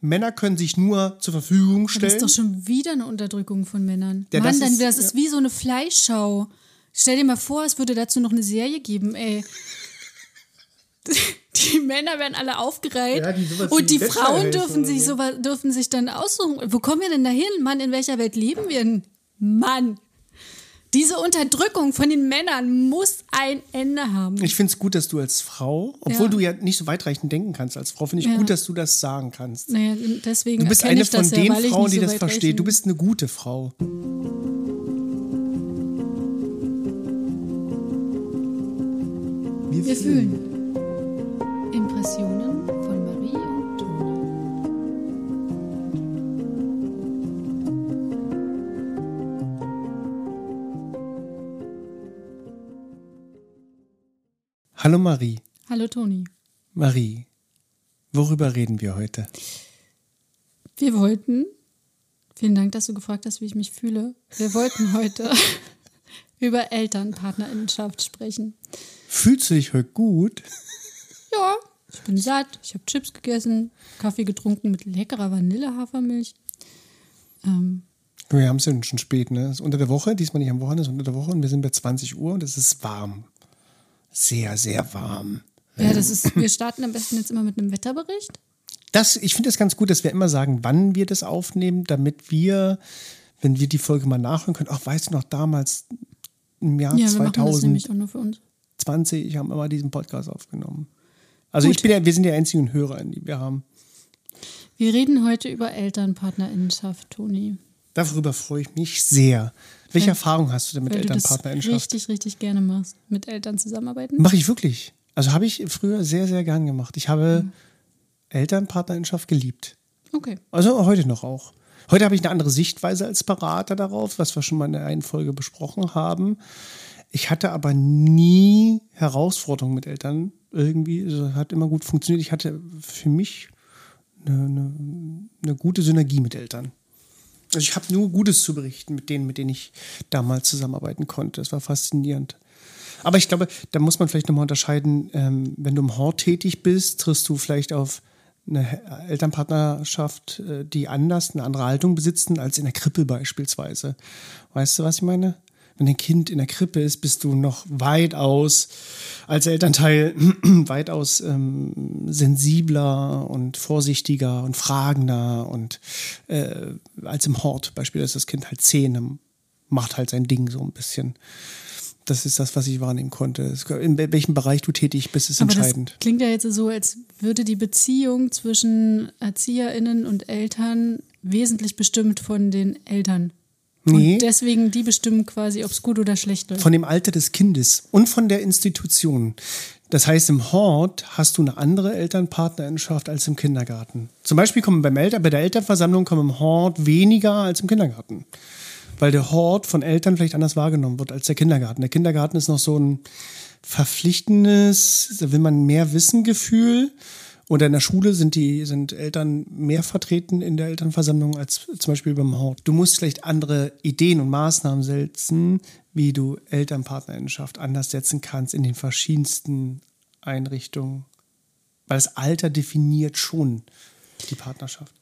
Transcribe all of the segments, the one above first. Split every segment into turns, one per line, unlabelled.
Männer können sich nur zur Verfügung
Das
stellen.
ist doch schon wieder eine Unterdrückung von Männern.
Ja,
Mann,
das
dann
ist-
das ist wie so eine Fleischschau. Stell dir mal vor, es würde dazu noch eine Serie geben, ey. Die Männer werden alle aufgereiht
Ja, die
und die
Bachelor
Frauen dürfen sich,
so.
so, dürfen sich dann aussuchen. Wo kommen wir denn dahin? Mann, in welcher Welt leben wir denn? Mann, diese Unterdrückung von den Männern muss ein Ende haben.
Ich finde es gut, dass du als Frau, obwohl
Ja.
du ja nicht so weitreichend denken kannst als Frau, finde ich
Ja.
gut, dass du das sagen kannst.
naja, deswegen
Du bist eine von
ja,
den
ich
Frauen, die
so
das versteht. Du bist eine gute Frau.
Wir fühlen Impressionen
Hallo Marie.
Hallo Toni.
Marie, worüber reden wir heute?
Wir wollten, vielen Dank, dass du gefragt hast, wie ich mich fühle. Wir wollten heute über Elternpartnerinnenschaft sprechen.
Fühlst du dich heute gut?
Ja, ich bin satt, ich habe Chips gegessen, Kaffee getrunken mit leckerer Vanillehafermilch. Ähm,
Wir haben es ja schon spät, ne? Es ist unter der Woche, diesmal nicht am Wochenende, es ist unter der Woche und wir sind bei 20 Uhr und es ist warm. Sehr, sehr warm.
ja, das ist, wir starten am besten jetzt immer mit einem Wetterbericht.
Das, ich finde es ganz gut, dass wir immer sagen, wann wir das aufnehmen, damit wir, wenn wir die Folge mal nachhören können, ach, weißt du noch, damals im Jahr
Ja, wir machen das
2020
nämlich auch nur für uns.
haben wir mal diesen Podcast aufgenommen. Also
Gut.
ich bin ja, wir sind die einzigen Hörer, die wir haben.
Wir reden heute über Elternpartnerinnenschaft, Toni.
Darüber freue ich mich sehr. Welche
Weil-
Erfahrung hast du denn mit Elternpartnerinnenschaft?
richtig, richtig gerne machst. Mit Eltern zusammenarbeiten.
Mache ich wirklich. Also habe ich früher sehr, sehr gern gemacht. Ich habe
Mhm.
Elternpartnerinnenschaft geliebt.
Okay.
Also heute noch auch. Heute habe ich eine andere Sichtweise als Berater darauf, was wir schon mal in der einen Folge besprochen haben. Ich hatte aber nie Herausforderungen mit Eltern irgendwie. Also hat immer gut funktioniert. Ich hatte für mich eine, eine, eine gute Synergie mit Eltern. Also ich habe nur Gutes zu berichten mit denen, mit denen ich damals zusammenarbeiten konnte. Das war faszinierend. Aber ich glaube, da muss man vielleicht nochmal unterscheiden, ähm, wenn du im Hort tätig bist, triffst du vielleicht auf eine Elternpartnerschaft, äh, die anders, eine andere Haltung besitzen als in der Krippe beispielsweise. Weißt du, was ich meine? Wenn ein Kind in der Krippe ist, bist du noch weitaus als Elternteil weitaus ähm, sensibler und vorsichtiger und fragender und äh, als im Hort beispielsweise ist das Kind halt zehn, macht halt sein Ding so ein bisschen. Das ist das, was ich wahrnehmen konnte. In welchem Bereich du tätig bist, ist
Aber
entscheidend.
das klingt ja jetzt so, als würde die Beziehung zwischen ErzieherInnen und Eltern wesentlich bestimmt von den Eltern.
Nee.
Und deswegen die bestimmen quasi, ob es gut oder schlecht läuft.
Von dem Alter des Kindes und von der Institution. Das heißt, im Hort hast du eine andere Elternpartnerinschaft als im Kindergarten. Zum Beispiel kommen beim Eltern, bei der Elternversammlung kommen im Hort weniger als im Kindergarten. Weil der Hort von Eltern vielleicht anders wahrgenommen wird als der Kindergarten. Der Kindergarten ist noch so ein verpflichtendes, da will man mehr Wissen Gefühl. Oder in der Schule sind die sind Eltern mehr vertreten in der Elternversammlung als zum Beispiel beim Hort. Du musst vielleicht andere Ideen und Maßnahmen setzen, wie du Elternpartnerinnenschaft anders setzen kannst in den verschiedensten Einrichtungen. Weil das Alter definiert schon die Partnerschaft.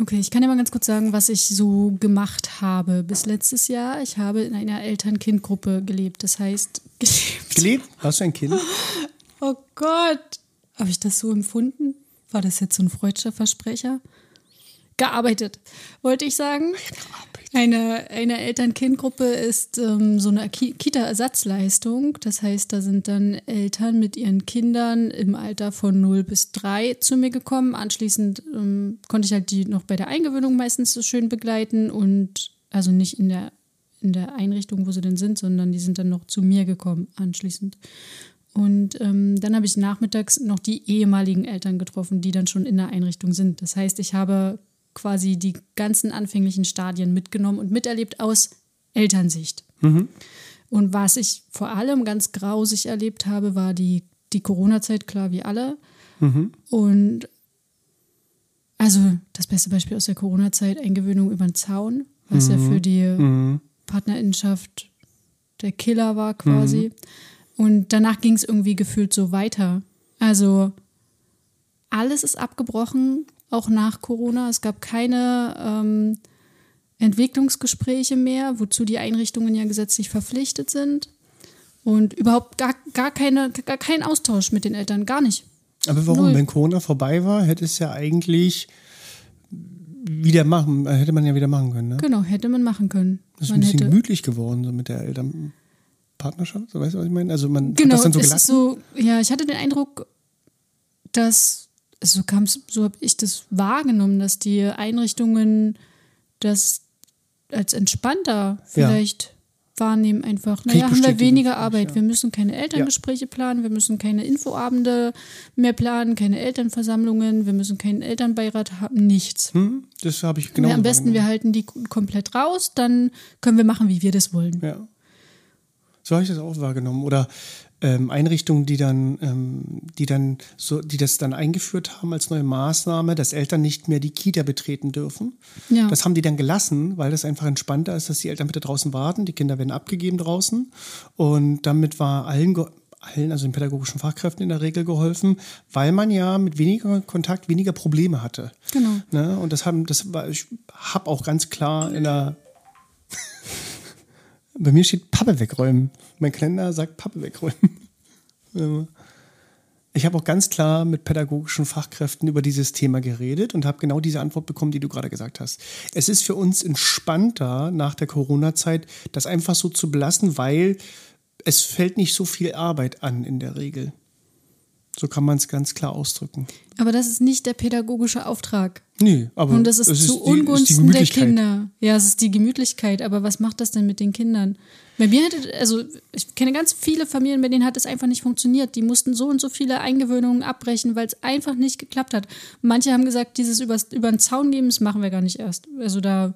Okay, ich kann dir mal ganz kurz sagen, was ich so gemacht habe bis letztes Jahr. Ich habe in einer Eltern-Kind-Gruppe gelebt. Das heißt, gelebt.
Gelebt? Hast du ein Kind?
Oh Gott. Habe ich das so empfunden? War das jetzt so ein freudscher Versprecher? Gearbeitet, wollte ich sagen. Eine, eine Eltern-Kind-Gruppe ist ähm, so eine Ki- Kita-Ersatzleistung. Das heißt, da sind dann Eltern mit ihren Kindern im Alter von 0 bis 3 zu mir gekommen. Anschließend ähm, konnte ich halt die noch bei der Eingewöhnung meistens so schön begleiten und also nicht in der, in der Einrichtung, wo sie denn sind, sondern die sind dann noch zu mir gekommen anschließend. Und ähm, dann habe ich nachmittags noch die ehemaligen Eltern getroffen, die dann schon in der Einrichtung sind. Das heißt, ich habe quasi die ganzen anfänglichen Stadien mitgenommen und miterlebt aus Elternsicht. Und was ich vor allem ganz grausig erlebt habe, war die, die Corona-Zeit, klar wie alle. Und also das beste Beispiel aus der Corona-Zeit, Eingewöhnung über den Zaun, was ja für die Partnerinnenschaft der Killer war quasi. Und danach ging es irgendwie gefühlt so weiter. Also alles ist abgebrochen. auch nach Corona. Es gab keine ähm, Entwicklungsgespräche mehr, wozu die Einrichtungen ja gesetzlich verpflichtet sind. Und überhaupt gar, gar, keine, gar kein Austausch mit den Eltern, gar nicht.
Aber warum? Null. Wenn Corona vorbei war, hätte es ja eigentlich wieder machen, äh, hätte man ja wieder machen können. Ne?
Genau, hätte man machen können.
Das ist
man
ein bisschen hätte, gemütlich geworden, so mit der Elternpartnerschaft, so weißt du, was ich meine? Also man
genau,
hat das dann so
gelassen. So, ja, ich hatte den Eindruck, dass, so kam so habe ich das wahrgenommen, dass die Einrichtungen das als entspannter vielleicht ja wahrnehmen einfach. Naja, haben wir weniger Arbeit. Ja. Wir müssen keine Elterngespräche ja. planen, wir müssen keine Infoabende mehr planen, keine Elternversammlungen, wir müssen keinen Elternbeirat haben, nichts.
Hm, das habe ich genau.
am besten, wir halten die komplett raus, dann können wir machen, wie wir das wollen.
Ja. So habe ich das auch wahrgenommen. Oder ähm, Einrichtungen, die dann, ähm, die dann so, die das dann eingeführt haben als neue Maßnahme, dass Eltern nicht mehr die Kita betreten dürfen. Ja. Das haben die dann gelassen, weil das einfach entspannter ist, dass die Eltern bitte draußen warten, die Kinder werden abgegeben draußen. Und damit war allen, allen, also den pädagogischen Fachkräften in der Regel geholfen, weil man ja mit weniger Kontakt weniger Probleme hatte.
Genau.
Ne? Und das haben, das war, ich habe auch ganz klar in der bei mir steht Pappe wegräumen. Mein Kalender sagt Pappe wegräumen. Ich habe auch ganz klar mit pädagogischen Fachkräften über dieses Thema geredet und habe genau diese Antwort bekommen, die du gerade gesagt hast. Es ist für uns entspannter nach der Corona-Zeit, das einfach so zu belassen, weil es fällt nicht so viel Arbeit an in der Regel. So kann man es ganz klar ausdrücken.
Aber das ist nicht der pädagogische Auftrag.
Nee, aber
und das ist zu ist die, Ungunsten der Kinder. Ja, es ist die Gemütlichkeit. Aber was macht das denn mit den Kindern? Bei mir hatte, also ich kenne ganz viele Familien, bei denen hat es einfach nicht funktioniert. Die mussten so und so viele Eingewöhnungen abbrechen, weil es einfach nicht geklappt hat. Manche haben gesagt, dieses über, über den Zaun geben, das machen wir gar nicht erst. Also da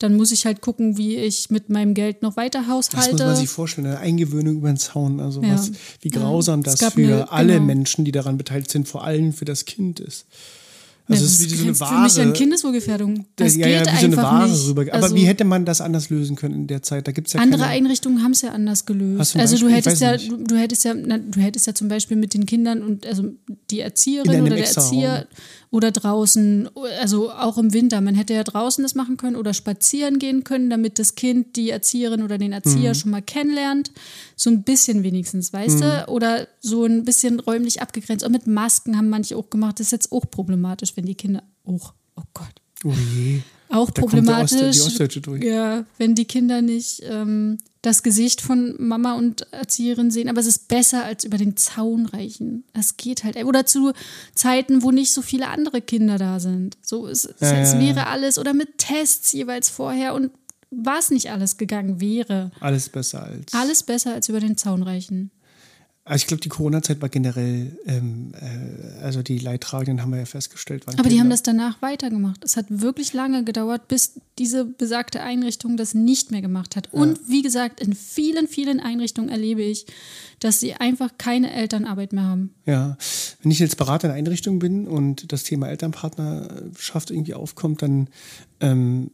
dann muss ich halt gucken, wie ich mit meinem Geld noch weiter haushalte. Das muss
man sich vorstellen, eine Eingewöhnung über den Zaun. Also ja. was, wie grausam ja. das für eine, alle genau. Menschen, die daran beteiligt sind, vor allem für das Kind ist.
Also ja, es ist wie so eine Ware. Für mich an Kindeswohlgefährdung. Das
ja,
geht
ja, wie so eine Ware nicht. rüber. Aber also, wie hätte man das anders lösen können in der Zeit? Da gibt's ja
andere
keine...
Einrichtungen haben es ja anders gelöst. Also du hättest ja, du, du, hättest ja, na, du hättest ja zum Beispiel mit den Kindern und also die Erzieherin oder der Erzieher oder draußen, also auch im Winter. Man hätte ja draußen das machen können oder spazieren gehen können, damit das Kind die Erzieherin oder den Erzieher mhm. schon mal kennenlernt. So ein bisschen wenigstens, weißt mhm. du? Oder so ein bisschen räumlich abgegrenzt. Und mit Masken haben manche auch gemacht. Das ist jetzt auch problematisch, wenn die Kinder auch, oh Gott.
Oh je.
Auch da problematisch. Ja, wenn die Kinder nicht ähm, das Gesicht von Mama und Erzieherin sehen, aber es ist besser als über den Zaun reichen. Es geht halt. Oder zu Zeiten, wo nicht so viele andere Kinder da sind. So es, ja, es wäre alles oder mit Tests jeweils vorher und was nicht alles gegangen wäre.
Alles besser als.
Alles besser als über den Zaun reichen.
Also ich glaube, die Corona-Zeit war generell, ähm, äh, also die Leidtragenden haben wir ja festgestellt.
Aber die haben das danach weitergemacht. Es hat wirklich lange gedauert, bis diese besagte Einrichtung das nicht mehr gemacht hat. Und ja. wie gesagt, in vielen, vielen Einrichtungen erlebe ich, dass sie einfach keine Elternarbeit mehr haben.
Ja, wenn ich jetzt Berater in einer Einrichtung bin und das Thema Elternpartnerschaft irgendwie aufkommt, dann ähm,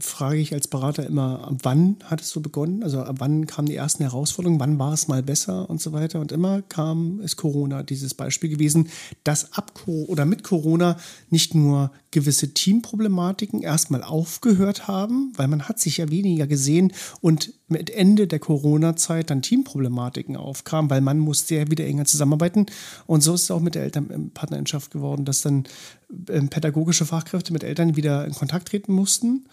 frage ich als Berater immer, wann hat es so begonnen? Also wann kamen die ersten Herausforderungen? Wann war es mal besser und so weiter? Und immer kam es Corona, dieses Beispiel gewesen, dass ab oder mit Corona nicht nur gewisse Teamproblematiken erstmal aufgehört haben, weil man hat sich ja weniger gesehen und mit Ende der Corona-Zeit dann Teamproblematiken aufkamen, weil man musste ja wieder enger zusammenarbeiten. Und so ist es auch mit der Elternpartnerschaft geworden, dass dann ähm, pädagogische Fachkräfte mit Eltern wieder in Kontakt treten mussten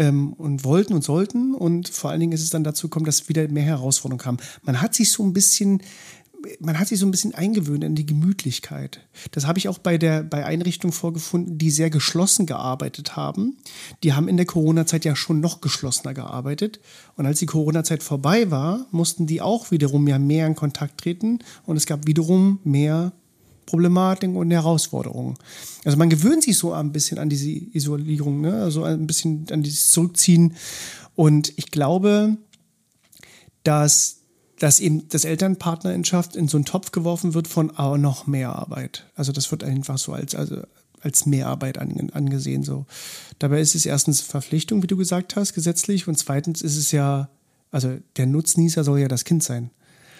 ähm, und wollten und sollten. Und vor allen Dingen ist es dann dazu gekommen, dass wieder mehr Herausforderungen kamen. Man hat sich so ein bisschen man hat sich so ein bisschen eingewöhnt an die Gemütlichkeit. Das habe ich auch bei der bei Einrichtungen vorgefunden, die sehr geschlossen gearbeitet haben. Die haben in der Corona-Zeit ja schon noch geschlossener gearbeitet. Und als die Corona-Zeit vorbei war, mussten die auch wiederum ja mehr in Kontakt treten. Und es gab wiederum mehr Problematiken und Herausforderungen. Also man gewöhnt sich so ein bisschen an diese Isolierung, ne? also ein bisschen an dieses Zurückziehen. Und ich glaube, dass dass eben das Elternpartnerschaft in so einen Topf geworfen wird von oh, noch mehr Arbeit. Also das wird einfach so als, also als Mehrarbeit angesehen. So. Dabei ist es erstens Verpflichtung, wie du gesagt hast, gesetzlich, und zweitens ist es ja, also der Nutznießer soll ja das Kind sein.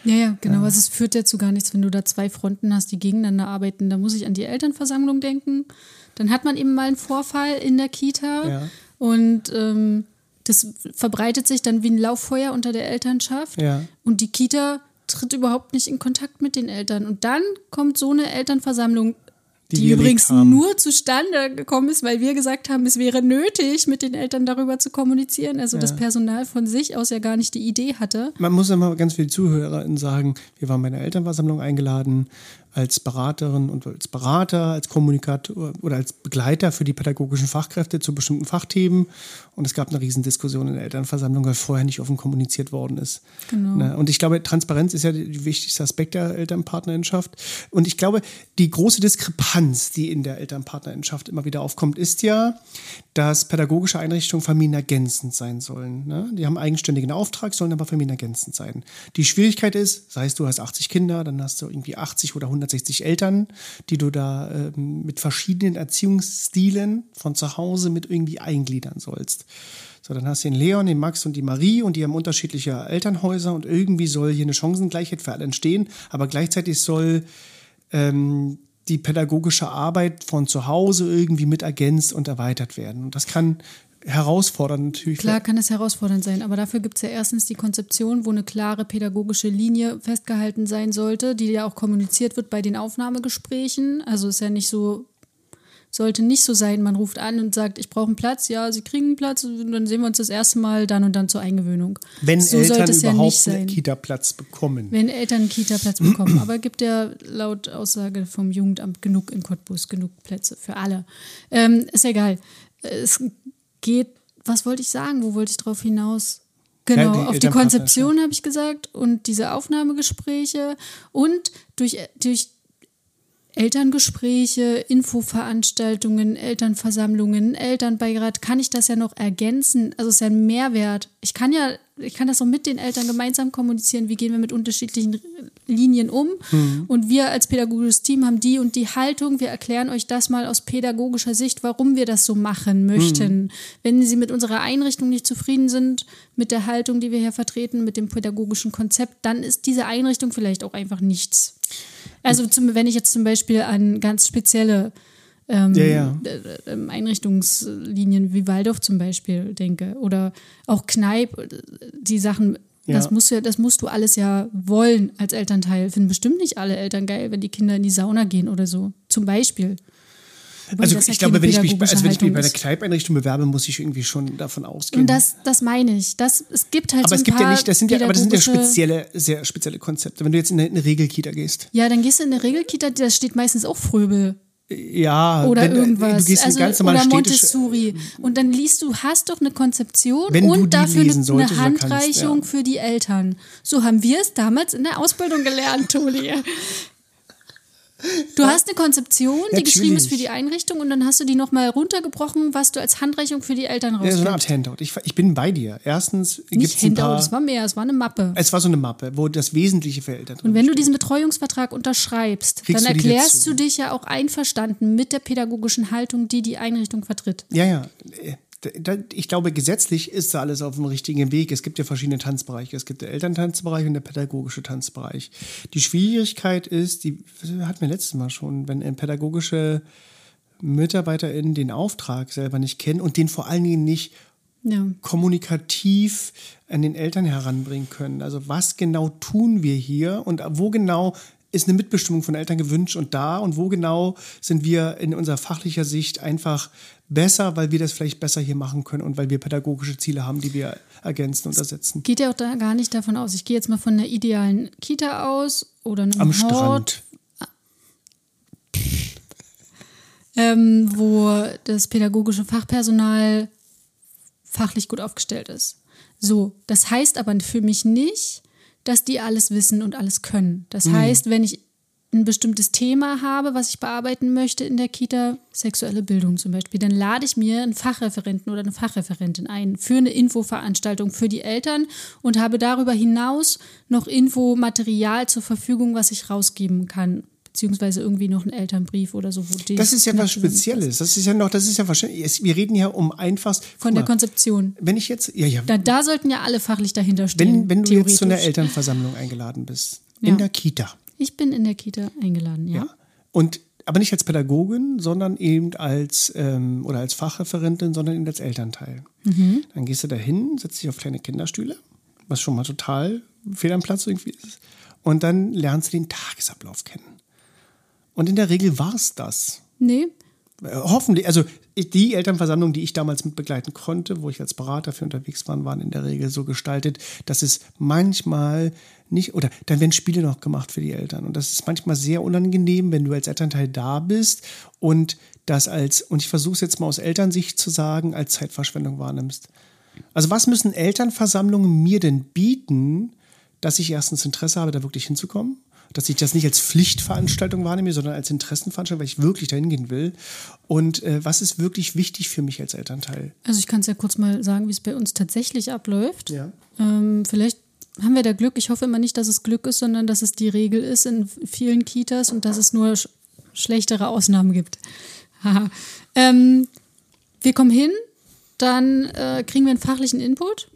Ja, ja, genau. Ja. Also es führt dazu gar nichts, wenn du da zwei Fronten hast, die gegeneinander arbeiten. Da muss ich an die Elternversammlung denken. Dann hat man eben mal einen Vorfall in der Kita ja. und ähm, das verbreitet sich dann wie ein Lauffeuer unter der Elternschaft.
Ja.
Und die Kita tritt überhaupt nicht in Kontakt mit den Eltern. Und dann kommt so eine Elternversammlung die, die übrigens nur zustande gekommen ist, weil wir gesagt haben, es wäre nötig, mit den Eltern darüber zu kommunizieren. Also ja. das Personal von sich aus ja gar nicht die Idee hatte.
Man muss immer ganz viele ZuhörerInnen sagen, wir waren bei einer Elternversammlung eingeladen als Beraterin und als Berater, als Kommunikator oder als Begleiter für die pädagogischen Fachkräfte zu bestimmten Fachthemen. Und es gab eine Riesendiskussion in der Elternversammlung, weil vorher nicht offen kommuniziert worden ist.
Genau.
Ne? Und ich glaube, Transparenz ist ja der wichtigste Aspekt der Elternpartnerschaft. Und ich glaube, die große Diskrepanz, die in der Elternpartnerschaft immer wieder aufkommt, ist ja, dass pädagogische Einrichtungen familienergänzend sein sollen. Ne? Die haben eigenständigen Auftrag, sollen aber familienergänzend sein. Die Schwierigkeit ist, sei es du hast 80 Kinder, dann hast du irgendwie 80 oder 160 Eltern, die du da äh, mit verschiedenen Erziehungsstilen von zu Hause mit irgendwie eingliedern sollst. So, dann hast du den Leon, den Max und die Marie und die haben unterschiedliche Elternhäuser und irgendwie soll hier eine Chancengleichheit für alle entstehen, aber gleichzeitig soll ähm, die pädagogische Arbeit von zu Hause irgendwie mit ergänzt und erweitert werden. Und das kann herausfordernd natürlich.
Klar kann es herausfordernd sein, aber dafür gibt es ja erstens die Konzeption, wo eine klare pädagogische Linie festgehalten sein sollte, die ja auch kommuniziert wird bei den Aufnahmegesprächen. Also ist ja nicht so, sollte nicht so sein, man ruft an und sagt, ich brauche einen Platz, ja, Sie kriegen einen Platz und dann sehen wir uns das erste Mal dann und dann zur Eingewöhnung.
Wenn so Eltern überhaupt ja einen Kita-Platz bekommen.
Wenn Eltern einen Kita-Platz bekommen. Aber gibt ja laut Aussage vom Jugendamt genug in Cottbus, genug Plätze für alle. Ähm, ist egal. Es geht, was wollte ich sagen? Wo wollte ich drauf hinaus? Genau, ja, die auf die Konzeption habe ich gesagt und diese Aufnahmegespräche und durch, durch Elterngespräche, Infoveranstaltungen, Elternversammlungen, Elternbeirat kann ich das ja noch ergänzen. Also es ist ja ein Mehrwert. Ich kann ja, ich kann das so mit den Eltern gemeinsam kommunizieren, wie gehen wir mit unterschiedlichen Linien um. Mhm. Und wir als pädagogisches Team haben die und die Haltung. Wir erklären euch das mal aus pädagogischer Sicht, warum wir das so machen möchten. Mhm. Wenn Sie mit unserer Einrichtung nicht zufrieden sind, mit der Haltung, die wir hier vertreten, mit dem pädagogischen Konzept, dann ist diese Einrichtung vielleicht auch einfach nichts. Also zum, wenn ich jetzt zum Beispiel an ganz spezielle ähm, ja, ja. Ähm, Einrichtungslinien wie Waldorf zum Beispiel denke oder auch Kneipp, die Sachen, ja. das, musst du, das musst du alles ja wollen als Elternteil. Finden bestimmt nicht alle Eltern geil, wenn die Kinder in die Sauna gehen oder so. Zum Beispiel.
Also ich glaube, wenn ich mich, also wenn ich mich bei der Kneipeinrichtung bewerbe, muss ich irgendwie schon davon ausgehen.
Und das, das meine ich. Das, es gibt halt
aber
so
es gibt ja nicht, das sind ja, aber das sind ja spezielle, sehr spezielle Konzepte. Wenn du jetzt in eine, eine Regelkita gehst.
Ja, dann gehst du in eine Regelkita, da steht meistens auch Fröbel.
Ja,
oder wenn, irgendwas. Du gehst also, ganz oder Montessori. Und dann liest du, hast doch eine Konzeption und dafür eine, eine Handreichung kannst, ja. für die Eltern. So haben wir es damals in der Ausbildung gelernt, Toli. Du hast eine Konzeption, die Natürlich. geschrieben ist für die Einrichtung und dann hast du die nochmal runtergebrochen, was du als Handreichung für die Eltern rausgibst. Ja, so eine
Art Handout. Ich, ich bin bei dir. Erstens gibt es
Handout, paar, es war mehr, es war eine Mappe.
Es war so eine Mappe, wo das Wesentliche für Eltern
Und wenn steht. du diesen Betreuungsvertrag unterschreibst, Kriegst dann erklärst du dich ja auch einverstanden mit der pädagogischen Haltung, die die Einrichtung vertritt.
Ja, ja ich glaube, gesetzlich ist da alles auf dem richtigen Weg. Es gibt ja verschiedene Tanzbereiche. Es gibt den Elterntanzbereich und der pädagogische Tanzbereich. Die Schwierigkeit ist, die hatten wir letztes Mal schon, wenn pädagogische MitarbeiterInnen den Auftrag selber nicht kennen und den vor allen Dingen nicht ja. kommunikativ an den Eltern heranbringen können. Also was genau tun wir hier und wo genau ist eine Mitbestimmung von Eltern gewünscht und da und wo genau sind wir in unserer fachlicher Sicht einfach besser, weil wir das vielleicht besser hier machen können und weil wir pädagogische Ziele haben, die wir ergänzen und ersetzen.
Geht ja auch da gar nicht davon aus. Ich gehe jetzt mal von einer idealen Kita aus oder einem
Am Hort, Strand.
Ähm, wo das pädagogische Fachpersonal fachlich gut aufgestellt ist. So, das heißt aber für mich nicht, dass die alles wissen und alles können. Das mhm. heißt, wenn ich ein bestimmtes Thema habe, was ich bearbeiten möchte in der Kita, sexuelle Bildung zum Beispiel, dann lade ich mir einen Fachreferenten oder eine Fachreferentin ein für eine Infoveranstaltung für die Eltern und habe darüber hinaus noch Infomaterial zur Verfügung, was ich rausgeben kann. Beziehungsweise irgendwie noch einen Elternbrief oder so.
Das ist ja was. Spezielles. Das ist ja noch, das ist ja wahrscheinlich, wir reden ja um einfachst.
Von der
mal,
Konzeption.
Wenn ich jetzt, ja, ja,
Da, da sollten ja alle fachlich dahinter stehen.
wenn, wenn du jetzt zu einer. Elternversammlung eingeladen bist,
Ja.
in der Kita,
Ich bin in der Kita eingeladen, ja.
und aber nicht als Pädagogin, sondern eben als ähm, oder als Fachreferentin, sondern eben als Elternteil.
Mhm.
Dann gehst du dahin, setzt dich auf kleine Kinderstühle, was schon mal total fehl am Platz irgendwie ist, und dann lernst du den Tagesablauf kennen. Und in der Regel war es das.
Nee,
Äh, Hoffentlich, also die Elternversammlung, die ich damals mit begleiten konnte, wo ich als Berater für unterwegs war, waren in der Regel so gestaltet, dass es manchmal nicht, oder dann werden Spiele noch gemacht für die Eltern. Und das ist manchmal sehr unangenehm, wenn du als Elternteil da bist und das als, und ich versuche es jetzt mal aus Elternsicht zu sagen, als Zeitverschwendung wahrnimmst. Also was müssen Elternversammlungen mir denn bieten, dass ich erstens Interesse habe, da wirklich hinzukommen? Dass ich das nicht als Pflichtveranstaltung wahrnehme, sondern als Interessenveranstaltung, weil ich wirklich dahin gehen will. Und äh, was ist wirklich wichtig für mich als Elternteil?
also ich kann es ja kurz mal sagen, wie es bei uns tatsächlich abläuft.
Ja.
Ähm, vielleicht haben wir da Glück. Ich hoffe immer nicht, dass es Glück ist, sondern dass es die Regel ist in vielen Kitas und dass es nur sch schlechtere Ausnahmen gibt. Ähm, wir kommen hin, dann äh, kriegen wir einen fachlichen Input.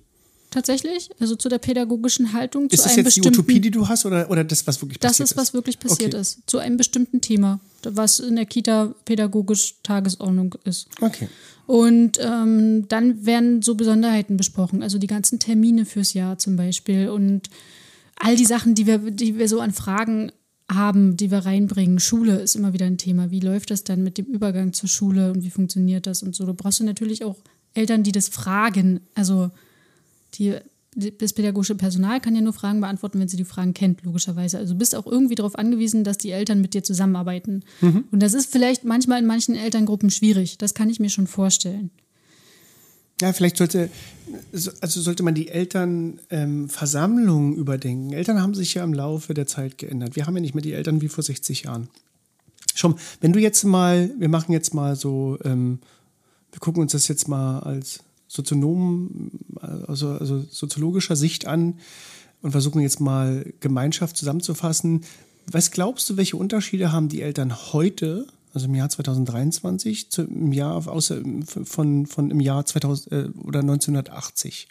Tatsächlich, also zu der pädagogischen Haltung, zu
Ist das
einem
jetzt die Utopie, die du hast, oder, oder das, was wirklich
Das
passiert
ist, was wirklich passiert
Okay.
ist. Zu einem bestimmten Thema, was in der Kita pädagogisch Tagesordnung ist.
Okay.
Und ähm, dann werden so Besonderheiten besprochen, also die ganzen Termine fürs Jahr zum Beispiel und all die Sachen, die wir, die wir so an Fragen haben, die wir reinbringen. Schule ist immer wieder ein Thema. Wie läuft das dann mit dem Übergang zur Schule und wie funktioniert das und so? Du brauchst du natürlich auch Eltern, die das fragen. Also die, das pädagogische Personal kann ja nur Fragen beantworten, wenn sie die Fragen kennt, logischerweise. Also du bist auch irgendwie darauf angewiesen, dass die Eltern mit dir zusammenarbeiten. Und das ist vielleicht manchmal in manchen Elterngruppen schwierig. Das kann ich mir schon vorstellen.
Ja, vielleicht sollte, also sollte man die Elternversammlungen überdenken. Eltern haben sich ja im Laufe der Zeit geändert. Wir haben ja nicht mehr die Eltern wie vor 60 Jahren. Schon, wenn du jetzt mal, wir machen jetzt mal so, ähm, wir gucken uns das jetzt mal als Soziologen, also, also soziologischer Sicht an und versuchen jetzt mal Gemeinschaft zusammenzufassen. Was glaubst du, welche Unterschiede haben die Eltern heute, also im Jahr 2023, zu, im Jahr außer von, von im Jahr 2000 äh, oder 1980?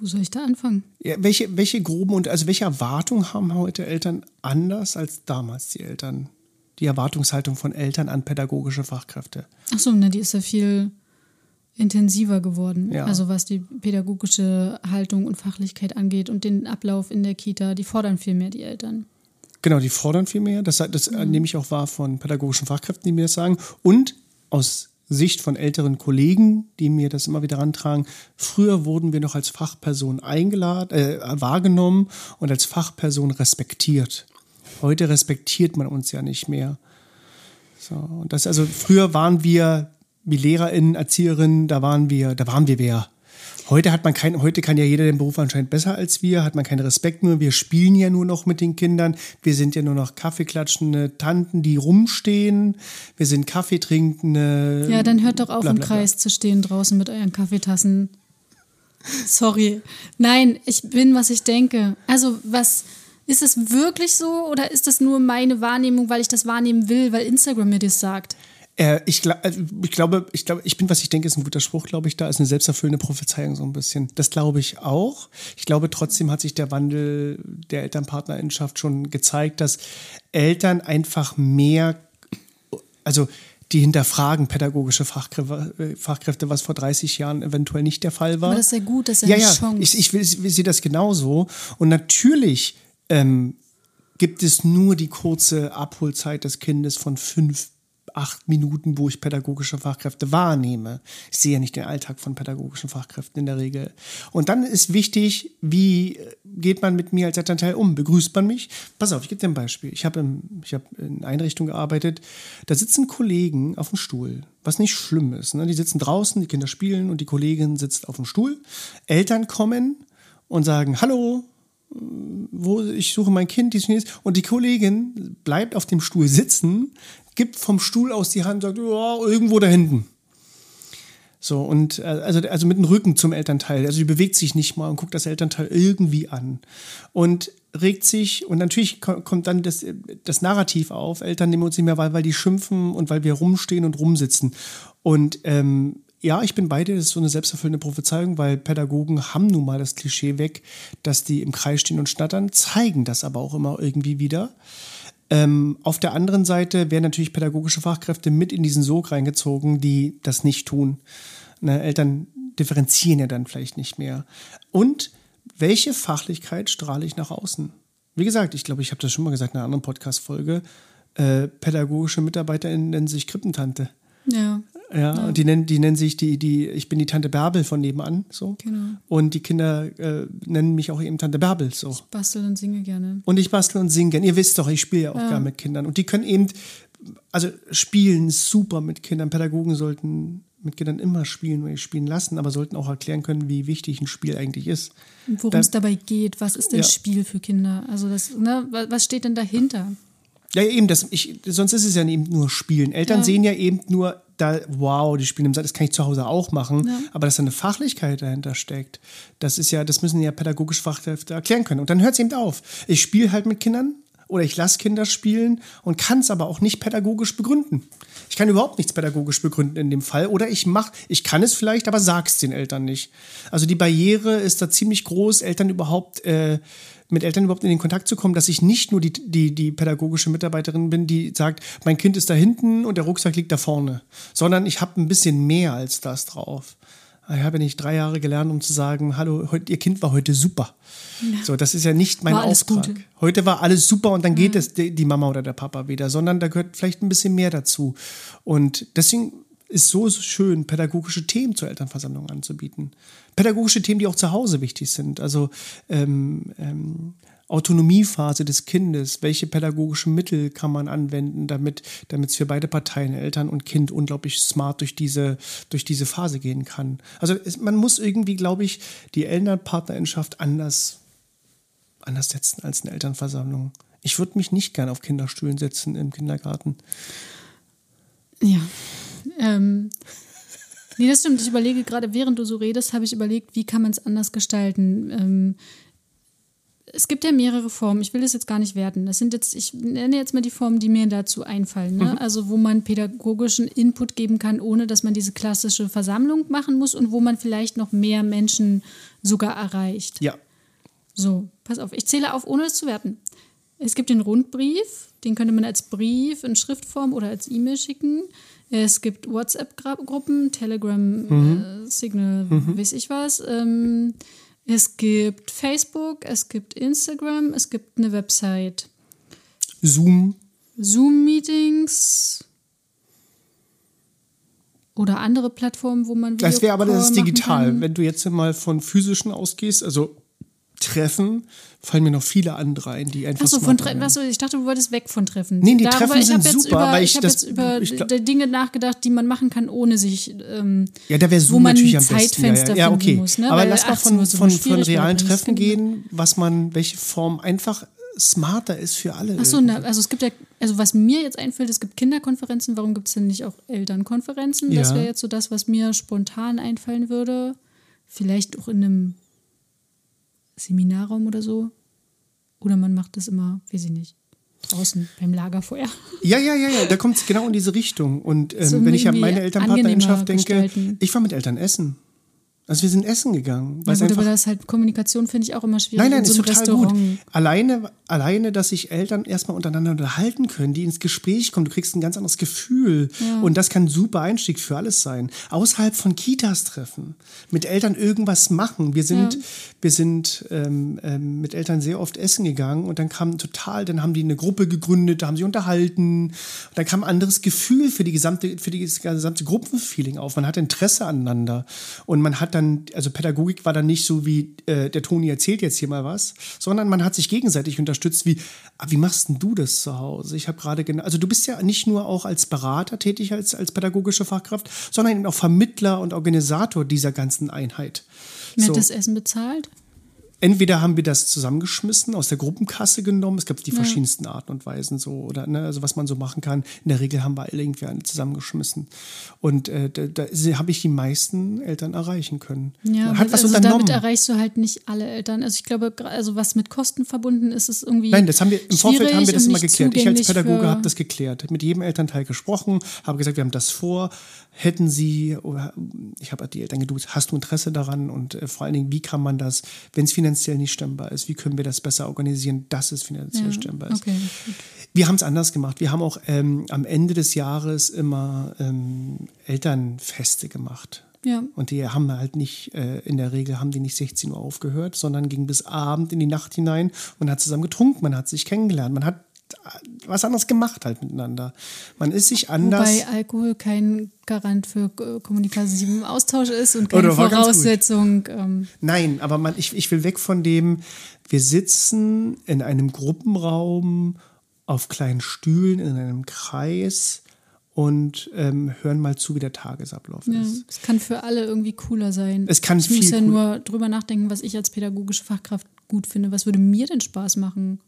Wo soll ich da anfangen?
Ja, welche, welche groben und also welche Erwartungen haben heute Eltern anders als damals die Eltern? Die Erwartungshaltung von Eltern an pädagogische Fachkräfte.
Achso, ne, die ist ja viel intensiver geworden.
Ja.
Also was die pädagogische Haltung und Fachlichkeit angeht und den Ablauf in der Kita, die fordern viel mehr die Eltern.
Genau, die fordern viel mehr. Das, das äh, nehme ich auch wahr von pädagogischen Fachkräften, die mir das sagen. Und aus Sicht von älteren Kollegen, die mir das immer wieder rantragen, früher wurden wir noch als Fachperson eingeladen, äh, wahrgenommen und als Fachperson respektiert. Heute respektiert man uns ja nicht mehr. So, und das, also früher waren wir wie LehrerInnen, ErzieherInnen, da waren wir, da waren wir wer. Heute hat man kein, heute kann ja jeder den Beruf anscheinend besser als wir, hat man keinen Respekt mehr. Wir spielen ja nur noch mit den Kindern. Wir sind ja nur noch Kaffeeklatschende Tanten, die rumstehen. Wir sind Kaffeetrinkende.
Ja, dann hört doch auf, im. Kreis zu stehen draußen mit euren Kaffeetassen. Sorry. Nein, ich bin, was ich denke. Also, was ist es wirklich so oder ist das nur meine Wahrnehmung, weil ich das wahrnehmen will, weil Instagram mir das sagt?
Äh, ich, gla- also ich glaube, ich glaube, ich bin, was ich denke, ist ein guter Spruch, glaube ich, da ist eine selbsterfüllende Prophezeiung so ein bisschen. Das glaube ich auch. Ich glaube, trotzdem hat sich der Wandel der Elternpartnerinschaft schon gezeigt, dass Eltern einfach mehr, also die hinterfragen pädagogische Fachkräfte, äh, Fachkräfte, was vor 30 Jahren eventuell nicht der Fall war.
Aber das ist ja gut, das ist
ja,
ja eine Chance.
Ich, ich, will, ich sehe das genauso. Und natürlich ähm, gibt es nur die kurze Abholzeit des Kindes von fünf, acht Minuten, wo ich pädagogische Fachkräfte wahrnehme. Ich sehe ja nicht den Alltag von pädagogischen Fachkräften in der Regel. Und dann ist wichtig, wie geht man mit mir als Elternteil um? Begrüßt man mich? Pass auf, ich gebe dir ein Beispiel. Ich habe im- ich habe in Einrichtungen gearbeitet, da sitzen Kollegen auf dem Stuhl, was nicht schlimm ist. Ne? Die sitzen draußen, die Kinder spielen und die Kollegin sitzt auf dem Stuhl. Eltern kommen und sagen, hallo, wo ich suche mein Kind, dies und jenes. Und die Kollegin bleibt auf dem Stuhl sitzen, gibt vom Stuhl aus die Hand und sagt, ja, irgendwo da hinten. So, und äh, also, also mit dem Rücken zum Elternteil. Also die bewegt sich nicht mal und guckt das Elternteil irgendwie an. Und regt sich und natürlich kommt dann das, das Narrativ auf, Eltern nehmen uns nicht mehr, weil, weil die schimpfen und weil wir rumstehen und rumsitzen. Und ähm, ja, ich bin bei dir, das ist so eine selbsterfüllende Prophezeiung, weil Pädagogen haben nun mal das Klischee weg, dass die im Kreis stehen und schnattern, zeigen das aber auch immer irgendwie wieder. Ähm, auf der anderen Seite werden natürlich pädagogische Fachkräfte mit in diesen Sog reingezogen, die das nicht tun. Ne, Eltern differenzieren ja dann vielleicht nicht mehr. Und welche Fachlichkeit strahle ich nach außen? Wie gesagt, ich glaube, ich habe das schon mal gesagt in einer anderen Podcast-Folge. Äh, pädagogische MitarbeiterInnen nennen sich Krippentante.
Ja.
Ja, ja. und die nennen, die nennen sich die, die, ich bin die Tante Bärbel von nebenan, so.
Genau.
Und die Kinder äh, nennen mich auch eben Tante Bärbel, so.
Ich bastel und singe gerne.
Und ich bastel und singe gerne. Ihr wisst doch, ich spiele ja auch ja. gerne mit Kindern. Und die können eben, also spielen super mit Kindern. Pädagogen sollten mit Kindern immer spielen oder spielen lassen, aber sollten auch erklären können, wie wichtig ein Spiel eigentlich ist.
Worum es dabei geht, was ist denn ja. Spiel für Kinder? Also das, ne, was steht denn dahinter?
Ja, eben, das, ich, sonst ist es ja eben nur Spielen. Eltern ja. sehen ja eben nur, da, wow, die spielen im Saal, das kann ich zu Hause auch machen, ja. aber dass da eine Fachlichkeit dahinter steckt, das ist ja, das müssen ja pädagogisch Fachkräfte erklären können. Und dann hört es eben auf. Ich spiele halt mit Kindern, oder ich lasse Kinder spielen und kann es aber auch nicht pädagogisch begründen. Ich kann überhaupt nichts pädagogisch begründen in dem Fall. Oder ich mach, ich kann es vielleicht, aber sag's den Eltern nicht. Also die Barriere ist da ziemlich groß, Eltern überhaupt äh, mit Eltern überhaupt in den Kontakt zu kommen, dass ich nicht nur die, die, die pädagogische Mitarbeiterin bin, die sagt, mein Kind ist da hinten und der Rucksack liegt da vorne, sondern ich habe ein bisschen mehr als das drauf. Ich habe nicht drei Jahre gelernt, um zu sagen, hallo, ihr Kind war heute super. Ja. So, das ist ja nicht mein Auftrag. Gute. Heute war alles super und dann geht es die Mama oder der Papa wieder, sondern da gehört vielleicht ein bisschen mehr dazu. Und deswegen ist so schön, pädagogische Themen zur Elternversammlung anzubieten. Pädagogische Themen, die auch zu Hause wichtig sind. Also ähm, ähm, Autonomiephase des Kindes, welche pädagogischen Mittel kann man anwenden, damit es für beide Parteien, Eltern und Kind, unglaublich smart durch diese, durch diese Phase gehen kann. Also es, man muss irgendwie, glaube ich, die Elternpartnerschaft anders, anders setzen als eine Elternversammlung. Ich würde mich nicht gern auf Kinderstühlen setzen im Kindergarten.
Ja. Ähm, nee, das stimmt. Ich überlege gerade, während du so redest, habe ich überlegt, wie kann man es anders gestalten. Ähm, es gibt ja mehrere Formen. Ich will das jetzt gar nicht werten. Das sind jetzt, ich nenne jetzt mal die Formen, die mir dazu einfallen. Ne? Mhm. Also wo man pädagogischen Input geben kann, ohne dass man diese klassische Versammlung machen muss und wo man vielleicht noch mehr Menschen sogar erreicht.
Ja.
So, pass auf. Ich zähle auf, ohne es zu werten. Es gibt den Rundbrief, den könnte man als Brief in Schriftform oder als E-Mail schicken. Es gibt WhatsApp-Gruppen, Telegram, mhm. äh, Signal, mhm. weiß ich was. Ähm, es gibt Facebook, es gibt Instagram, es gibt eine Website.
Zoom.
Zoom-Meetings. Oder andere Plattformen, wo man.
Video das wäre aber das ist digital. Wenn du jetzt mal von physischen ausgehst, also Treffen, fallen mir noch viele andere ein, die einfach.
Achso, von Treffen. Achso, ich dachte, du wolltest weg von Treffen.
Nee, die Darüber, Treffen sind super,
über,
weil ich,
ich
das.
Jetzt über glaub, Dinge nachgedacht, die man machen kann, ohne sich. Ähm,
ja, da wäre Zoom
wo man
natürlich
am Zeitfenster
besten. Ja, ja. ja okay.
Muss, ne?
Aber Weil lass mal von, von, von realen Treffen gehen, was man, welche Form einfach smarter ist für alle.
Achso, also es gibt ja, also was mir jetzt einfällt, es gibt Kinderkonferenzen, warum gibt es denn nicht auch Elternkonferenzen? Ja. Das wäre jetzt so das, was mir spontan einfallen würde. Vielleicht auch in einem Seminarraum oder so. Oder man macht das immer, weiß ich nicht, draußen beim Lagerfeuer.
Ja, ja, ja, ja, da kommt es genau in diese Richtung. Und ähm, wenn ich an meine Elternpartnerschaft denke, gestalten. ich war mit Eltern essen. Also wir sind essen gegangen.
Ja, gut, aber das ist halt Kommunikation finde ich auch immer schwierig.
Nein, nein, so ist total Restaurant. gut. Alleine, alleine, dass sich Eltern erstmal untereinander unterhalten können, die ins Gespräch kommen, du kriegst ein ganz anderes Gefühl. Ja. Und das kann ein super Einstieg für alles sein. Außerhalb von Kitas treffen, mit Eltern irgendwas machen. Wir sind, ja. wir sind ähm, ähm, mit Eltern sehr oft essen gegangen und dann kam total, dann haben die eine Gruppe gegründet, da haben sie unterhalten. Und dann kam ein anderes Gefühl für die gesamte, für die gesamte Gruppenfeeling auf. Man hat Interesse aneinander und man hat dann, also Pädagogik war dann nicht so wie äh, der Toni erzählt jetzt hier mal was, sondern man hat sich gegenseitig unterstützt, wie, ah, wie machst denn du das zu Hause? Ich habe gerade genau, also du bist ja nicht nur auch als Berater tätig, als, als pädagogische Fachkraft, sondern eben auch Vermittler und Organisator dieser ganzen Einheit.
Wer so. hat das Essen bezahlt?
Entweder haben wir das zusammengeschmissen, aus der Gruppenkasse genommen. Es gibt die verschiedensten Arten und Weisen so oder ne, also was man so machen kann. In der Regel haben wir alle irgendwie alle zusammengeschmissen. Und äh, da, da habe ich die meisten Eltern erreichen können.
Ja,
man hat was
also
unternommen.
damit erreichst du halt nicht alle Eltern. Also ich glaube, also was mit Kosten verbunden ist, ist irgendwie.
Nein, das haben wir im Vorfeld haben wir das immer geklärt. Ich als Pädagoge habe das geklärt, mit jedem Elternteil gesprochen, habe gesagt, wir haben das vor. Hätten Sie oder ich habe die Eltern geduzt, hast du Interesse daran und äh, vor allen Dingen, wie kann man das, wenn es finanziell nicht stemmbar ist, wie können wir das besser organisieren, dass es finanziell
Ja,
stemmbar ist.
okay.
Wir haben es anders gemacht. Wir haben auch ähm, am Ende des Jahres immer ähm, Elternfeste gemacht.
Ja.
Und die haben halt nicht, äh, in der Regel haben die nicht 16 Uhr aufgehört, sondern ging bis Abend in die Nacht hinein. Man hat zusammen getrunken, man hat sich kennengelernt, man hat was anderes gemacht halt miteinander. Man ist sich anders.
Wobei Alkohol kein Garant für äh, kommunikativen Austausch ist und keine
ganz gut.
Voraussetzung. Ähm,
Nein, aber man, ich, ich will weg von dem, wir sitzen in einem Gruppenraum auf kleinen Stühlen in einem Kreis und ähm, hören mal zu, wie der Tagesablauf
ja,
ist.
es kann für alle irgendwie cooler sein.
Es kann
ich muss
viel
ja
cool-
nur drüber nachdenken, was ich als pädagogische Fachkraft gut finde. Was würde mir denn Spaß machen?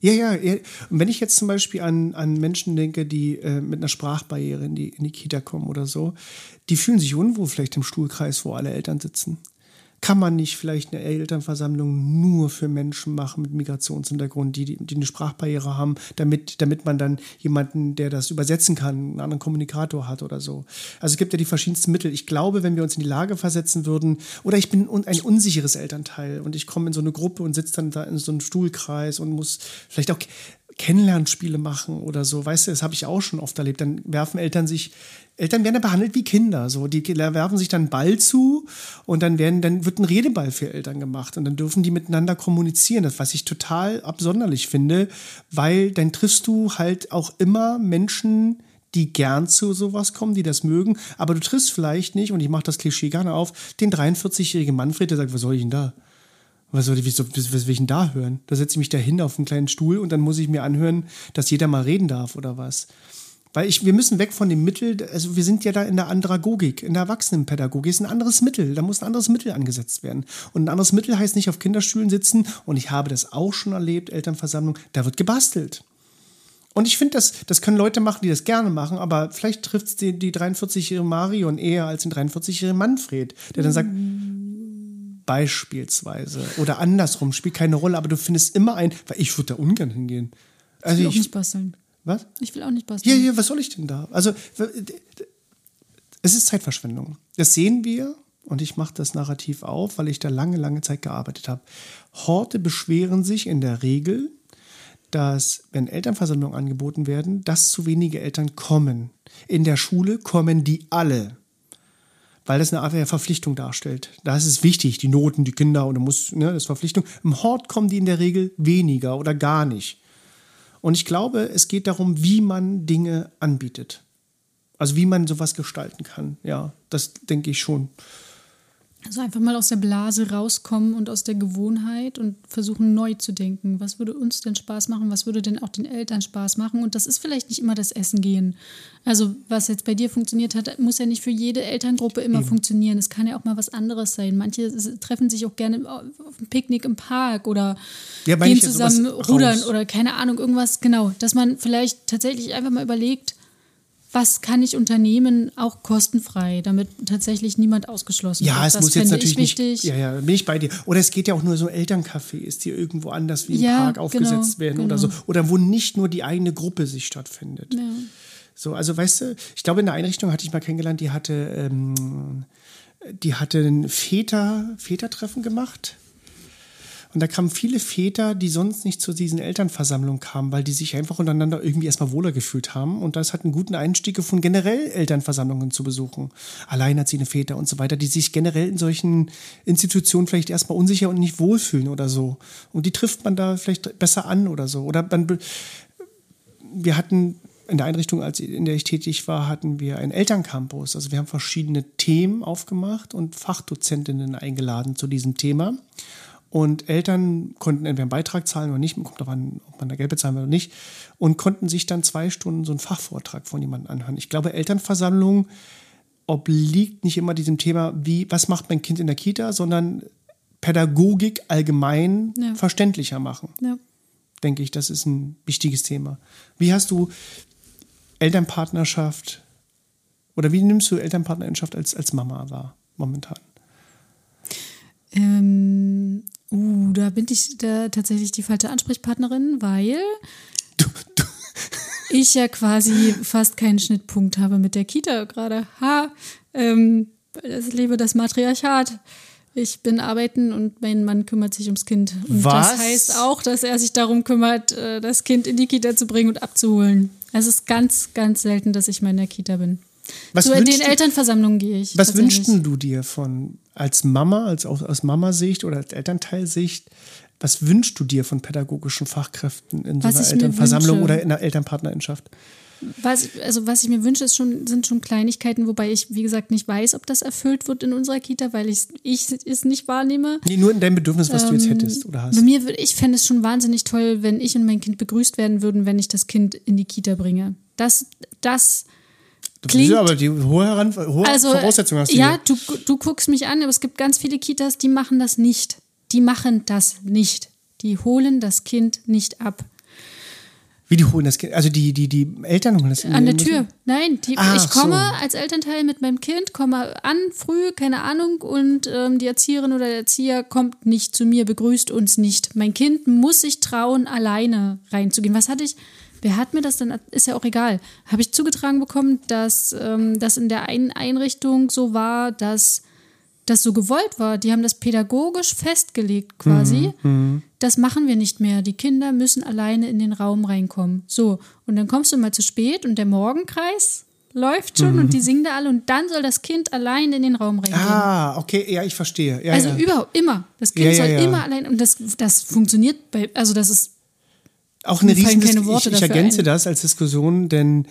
Ja, ja. Und wenn ich jetzt zum Beispiel an, an Menschen denke, die äh, mit einer Sprachbarriere in die, in die Kita kommen oder so, die fühlen sich unwohl vielleicht im Stuhlkreis, wo alle Eltern sitzen. Kann man nicht vielleicht eine Elternversammlung nur für Menschen machen mit Migrationshintergrund, die, die, eine Sprachbarriere haben, damit, damit man dann jemanden, der das übersetzen kann, einen anderen Kommunikator hat oder so. Also es gibt ja die verschiedensten Mittel. Ich glaube, wenn wir uns in die Lage versetzen würden, oder ich bin ein unsicheres Elternteil und ich komme in so eine Gruppe und sitze dann da in so einem Stuhlkreis und muss vielleicht auch Kennenlernspiele machen oder so. Weißt du, das habe ich auch schon oft erlebt. Dann werfen Eltern sich, Eltern werden ja behandelt wie Kinder. So, die werfen sich dann Ball zu und dann werden, dann wird ein Redeball für Eltern gemacht und dann dürfen die miteinander kommunizieren. Das, was ich total absonderlich finde, weil dann triffst du halt auch immer Menschen, die gern zu sowas kommen, die das mögen, aber du triffst vielleicht nicht, und ich mache das Klischee gerne auf, den 43-jährigen Manfred, der sagt, was soll ich denn da? Was soll ich, was was will ich denn da hören? Da setze ich mich da hin auf einen kleinen Stuhl und dann muss ich mir anhören, dass jeder mal reden darf oder was. Weil ich, wir müssen weg von dem Mittel, also wir sind ja da in der Andragogik, in der Erwachsenenpädagogik, ist ein anderes Mittel, da muss ein anderes Mittel angesetzt werden. Und ein anderes Mittel heißt nicht auf Kinderstühlen sitzen und ich habe das auch schon erlebt, Elternversammlung, da wird gebastelt. Und ich finde, das, das können Leute machen, die das gerne machen, aber vielleicht trifft es die, die 43-jährige Marion eher als den 43-jährigen Manfred, der dann sagt, beispielsweise, oder andersrum, spielt keine Rolle, aber du findest immer ein, weil ich würde da ungern hingehen.
Ich
Also
will auch
ich,
nicht basteln.
was?
Ich will auch nicht
Ja,
basteln.
ja, was soll ich denn da? Also, es ist Zeitverschwendung. Das sehen wir und ich mache das Narrativ auf, weil ich da lange, lange Zeit gearbeitet habe. Horte beschweren sich in der Regel, dass, wenn Elternversammlungen angeboten werden, dass zu wenige Eltern kommen. In der Schule kommen die alle. Weil das eine Art der Verpflichtung darstellt. Da ist es wichtig, die Noten, die Kinder und du musst, ne, das ist Verpflichtung. Im Hort kommen die in der Regel weniger oder gar nicht. Und ich glaube, es geht darum, wie man Dinge anbietet. Also wie man sowas gestalten kann. Ja, das denke ich schon.
Also einfach mal aus der Blase rauskommen und aus der Gewohnheit und versuchen neu zu denken. Was würde uns denn Spaß machen? Was würde denn auch den Eltern Spaß machen? Und das ist vielleicht nicht immer das Essen gehen. Also was jetzt bei dir funktioniert hat, muss ja nicht für jede Elterngruppe immer funktionieren. Es kann ja auch mal was anderes sein. Manche treffen sich auch gerne auf einem Picknick im Park oder
Ja,
gehen
ja
zusammen rudern
raus.
oder keine Ahnung, irgendwas. Genau, dass man vielleicht tatsächlich einfach mal überlegt, was kann ich unternehmen, auch kostenfrei, damit tatsächlich niemand ausgeschlossen
Ja,
wird.
es
das
muss jetzt natürlich
ich
nicht. Ja, ja, bin ich bei dir. Oder es geht ja auch nur so Elterncafés, die irgendwo anders wie im
Ja,
Park aufgesetzt
genau,
werden oder
genau.
so. Oder wo nicht nur die eigene Gruppe sich stattfindet.
Ja.
So, also weißt du, ich glaube, in der Einrichtung hatte ich mal kennengelernt, die hatte, ähm, die hatte ein Väter, Vätertreffen gemacht. Und da kamen viele Väter, die sonst nicht zu diesen Elternversammlungen kamen, weil die sich einfach untereinander irgendwie erstmal wohler gefühlt haben. Und das hat einen guten Einstieg gefunden, generell Elternversammlungen zu besuchen. Alleinerziehende Väter und so weiter, die sich generell in solchen Institutionen vielleicht erstmal unsicher und nicht wohlfühlen oder so. Und die trifft man da vielleicht besser an oder so. Oder man, wir hatten in der Einrichtung, als in der ich tätig war, hatten wir einen Elterncampus. Also wir haben verschiedene Themen aufgemacht und Fachdozentinnen eingeladen zu diesem Thema. Und Eltern konnten entweder einen Beitrag zahlen oder nicht, kommt darauf an, ob man da Geld bezahlen will oder nicht, und konnten sich dann zwei Stunden so einen Fachvortrag von jemandem anhören. Ich glaube, Elternversammlung obliegt nicht immer diesem Thema, wie, was macht mein Kind in der Kita, sondern Pädagogik allgemein
Ja.
verständlicher machen.
Ja.
Denke ich, das ist ein wichtiges Thema. Wie hast du Elternpartnerschaft oder wie nimmst du Elternpartnerschaft als, als Mama wahr momentan?
Ähm, uh, da bin ich da tatsächlich die falsche Ansprechpartnerin, weil
Du, du,
ich ja quasi fast keinen Schnittpunkt habe mit der Kita gerade. Ha, ähm, es lebe das Matriarchat. Ich bin arbeiten und mein Mann kümmert sich ums Kind. Und
Was?
das heißt auch, dass er sich darum kümmert, äh, das Kind in die Kita zu bringen und abzuholen. Es ist ganz, ganz selten, dass ich mal in der Kita bin.
Was
Zu den
wünschst du-
Elternversammlungen gehe ich.
Was wünschst du dir von als Mama, als aus, aus Mama-Sicht oder als Elternteilsicht? Was wünschst du dir von pädagogischen Fachkräften in so
Was
einer
ich mir
Elternversammlung oder in einer Elternpartnerschaft?
Was, also was ich mir wünsche, ist schon, sind schon Kleinigkeiten, wobei ich, wie gesagt, nicht weiß, ob das erfüllt wird in unserer Kita, weil ich, ich es nicht wahrnehme.
Nee, nur in deinem Bedürfnis, was du jetzt hättest oder hast.
Bei mir würde ich fände es schon wahnsinnig toll, wenn ich und mein Kind begrüßt werden würden, wenn ich das Kind in die Kita bringe. Das, das
Das
klingt-
ist aber die hohe, Heran hohe
also
Voraussetzung hast du
ja,
hier.
du, du guckst mich an, aber es gibt ganz viele Kitas, die machen das nicht. Die machen das nicht. Die holen das Kind nicht ab.
Wie die holen das Kind? Also die, die, die Eltern holen das
An der
müssen-
Tür. Nein, die,
Ach
ich komme
so.
als Elternteil mit meinem Kind, komme an früh, keine Ahnung, und ähm, die Erzieherin oder der Erzieher kommt nicht zu mir, begrüßt uns nicht. Mein Kind muss sich trauen, alleine reinzugehen. Was hatte ich? Wer hat mir das denn? Ist ja auch egal. Habe ich zugetragen bekommen, dass ähm, das in der einen Einrichtung so war, dass das so gewollt war. Die haben das pädagogisch festgelegt quasi. Das machen wir nicht mehr. Die Kinder müssen alleine in den Raum reinkommen. So, und dann kommst du mal zu spät und der Morgenkreis läuft schon und die singen da alle und dann soll das Kind allein in den Raum reingehen.
Ah, okay, ja, ich verstehe. Ja,
also
ja.
überhaupt immer. Das Kind
Ja,
soll immer allein und das, das funktioniert bei, also das ist
auch eine riesen ich, ich ergänze
ein.
das als Diskussion, denn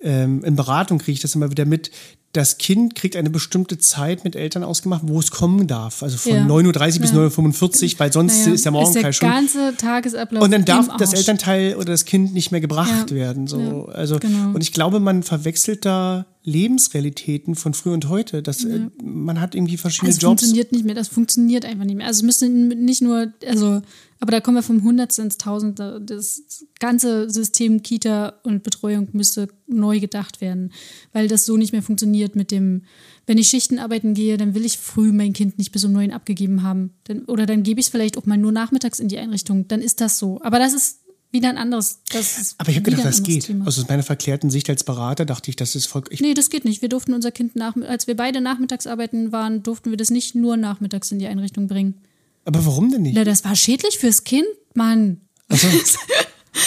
ähm, in Beratung kriege ich das immer wieder mit. Das Kind kriegt eine bestimmte Zeit mit Eltern ausgemacht, wo es kommen darf. Also von
Ja.
9.30 Uhr bis
Ja.
9.45 Uhr, weil sonst
naja,
ist der
ist der
schon.
ganze Tagesablauf
Und dann darf das
Arsch.
Elternteil oder das Kind nicht mehr gebracht
Ja.
werden. So.
Ja,
also,
genau.
Und ich glaube, man verwechselt da Lebensrealitäten von früh und heute. Das, äh, Man hat irgendwie verschiedene
Es
Jobs.
funktioniert nicht mehr, das funktioniert einfach nicht mehr. Also es müsste nicht nur, also, aber da kommen wir vom Hundertste ins Tausende. Das ganze System Kita und Betreuung müsste neu gedacht werden, weil das so nicht mehr funktioniert mit dem, wenn ich Schichten arbeiten gehe, dann will ich früh mein Kind nicht bis um neun abgegeben haben. Dann, oder dann gebe ich es vielleicht auch mal nur nachmittags in die Einrichtung. Dann ist das so. Aber das ist wieder ein anderes.
Aber ich habe gedacht, das geht.
Thema.
Also aus meiner verklärten Sicht als Berater dachte ich, das ist voll.
Nee, das geht nicht. Wir durften unser Kind nach, als wir beide nachmittags arbeiten waren, durften wir das nicht nur nachmittags in die Einrichtung bringen.
aber warum denn nicht?
Na, das war schädlich fürs Kind, Mann.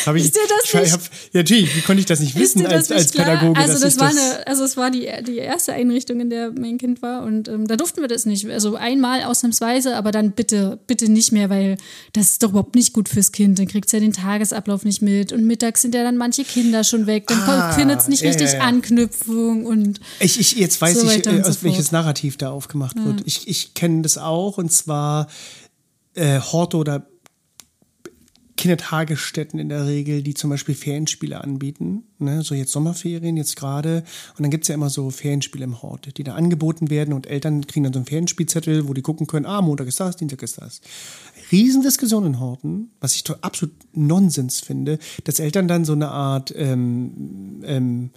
Hab ich,
Ist dir das
ich, ich
nicht-
hab, ja, natürlich, wie konnte ich das nicht
Ist
wissen als,
das
als
nicht klar?
Pädagoge?
Also das war eine, also es war die, die erste Einrichtung, in der mein Kind war und ähm, da durften wir das nicht. Also einmal ausnahmsweise, aber dann bitte, bitte nicht mehr, weil das ist doch überhaupt nicht gut fürs Kind. Dann kriegt es ja den Tagesablauf nicht mit und mittags sind ja dann manche Kinder schon weg. Dann
Ah,
findet es nicht
ja,
richtig
ja, ja.
Anknüpfung und
Ich, ich, jetzt weiß
So
ich, äh,
so
welches
fort.
Narrativ da aufgemacht wird. Ich, ich kenne das auch und zwar äh, Horte oder Kindertagesstätten in der Regel, die zum Beispiel Ferienspiele anbieten. Ne? So jetzt Sommerferien, jetzt gerade. Und dann gibt es ja immer so Ferienspiele im Hort, die da angeboten werden und Eltern kriegen dann so einen Ferienspielzettel, wo die gucken können, ah, Montag ist das, Dienstag ist das. Riesendiskussion in Horten, was ich absolut Nonsens finde, dass Eltern dann so eine Art ähm, ähm,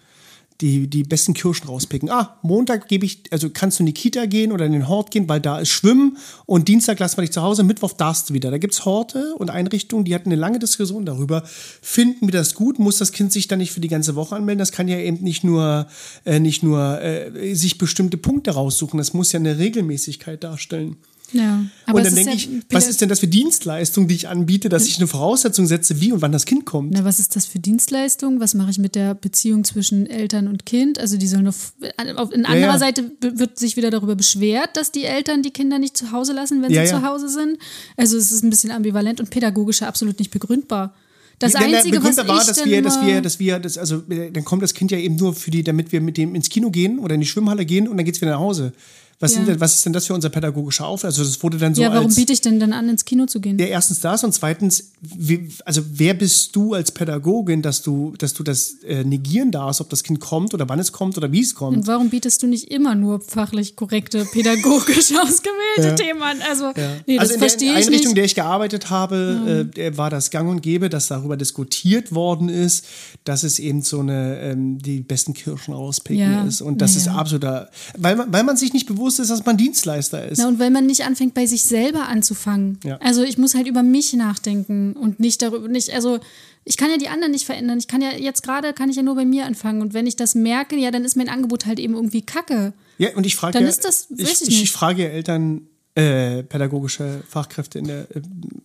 die, die besten Kirschen rauspicken. Ah, Montag gebe ich, also kannst du in die Kita gehen oder in den Hort gehen, weil da ist Schwimmen und Dienstag lassen wir dich zu Hause, Mittwoch darfst du wieder. Da gibt es Horte und Einrichtungen, die hatten eine lange Diskussion darüber. Finden wir das gut? Muss das Kind sich dann nicht für die ganze Woche anmelden? Das kann ja eben nicht nur, äh, nicht nur äh, sich bestimmte Punkte raussuchen, das muss ja eine Regelmäßigkeit darstellen.
Ja. Aber
und dann denke
ja
ich, was ist denn das für Dienstleistung, die ich anbiete, dass ich eine Voraussetzung setze, wie und wann das Kind kommt?
Na, was ist das für Dienstleistung? Was mache ich mit der Beziehung zwischen Eltern und Kind? Also die sollen auf, auf in anderer
ja.
Seite wird sich wieder darüber beschwert, dass die Eltern die Kinder nicht zu Hause lassen, wenn sie zu Hause sind. Also es ist ein bisschen ambivalent und pädagogisch absolut nicht begründbar. Das
Ja, der
Einzige, was
war,
ich
dass
dann
wir, dass wir, dass wir, das, also äh, dann kommt das Kind ja eben nur für die, damit wir mit dem ins Kino gehen oder in die Schwimmhalle gehen und dann geht's wieder nach Hause. Was,
Ja.
denn, was ist denn das für unser pädagogischer Aufwand? Also das wurde dann so
ja, warum biete ich denn dann an, ins Kino zu gehen?
ja, erstens das und zweitens, wie, also wer bist du als Pädagogin, dass du, dass du das äh, negieren darfst, ob das Kind kommt oder wann es kommt oder wie es kommt?
Und warum bietest du nicht immer nur fachlich korrekte, pädagogisch ausgewählte Themen an? Also, nee, das
also in der
verstehe ich
Einrichtung, in der ich gearbeitet habe, äh, der war das gang und gäbe, dass darüber diskutiert worden ist, dass es eben so eine ähm, die besten Kirschen rauspicken
Ja,
ist. Und das ist
ja.
absoluter, weil man, weil man sich nicht bewusst ist, dass man Dienstleister ist.
Na, und weil man nicht anfängt, bei sich selber anzufangen.
Ja.
Also ich muss halt über mich nachdenken und nicht darüber, nicht, also ich kann ja die anderen nicht verändern. Ich kann ja jetzt gerade, kann ich ja nur bei mir anfangen. Und wenn ich das merke, ja, dann ist mein Angebot halt eben irgendwie kacke.
Ja, und ich frage
Dann
ja,
ist das-
ich,
ich
ich, frage ja Eltern, äh, pädagogische Fachkräfte in der, äh,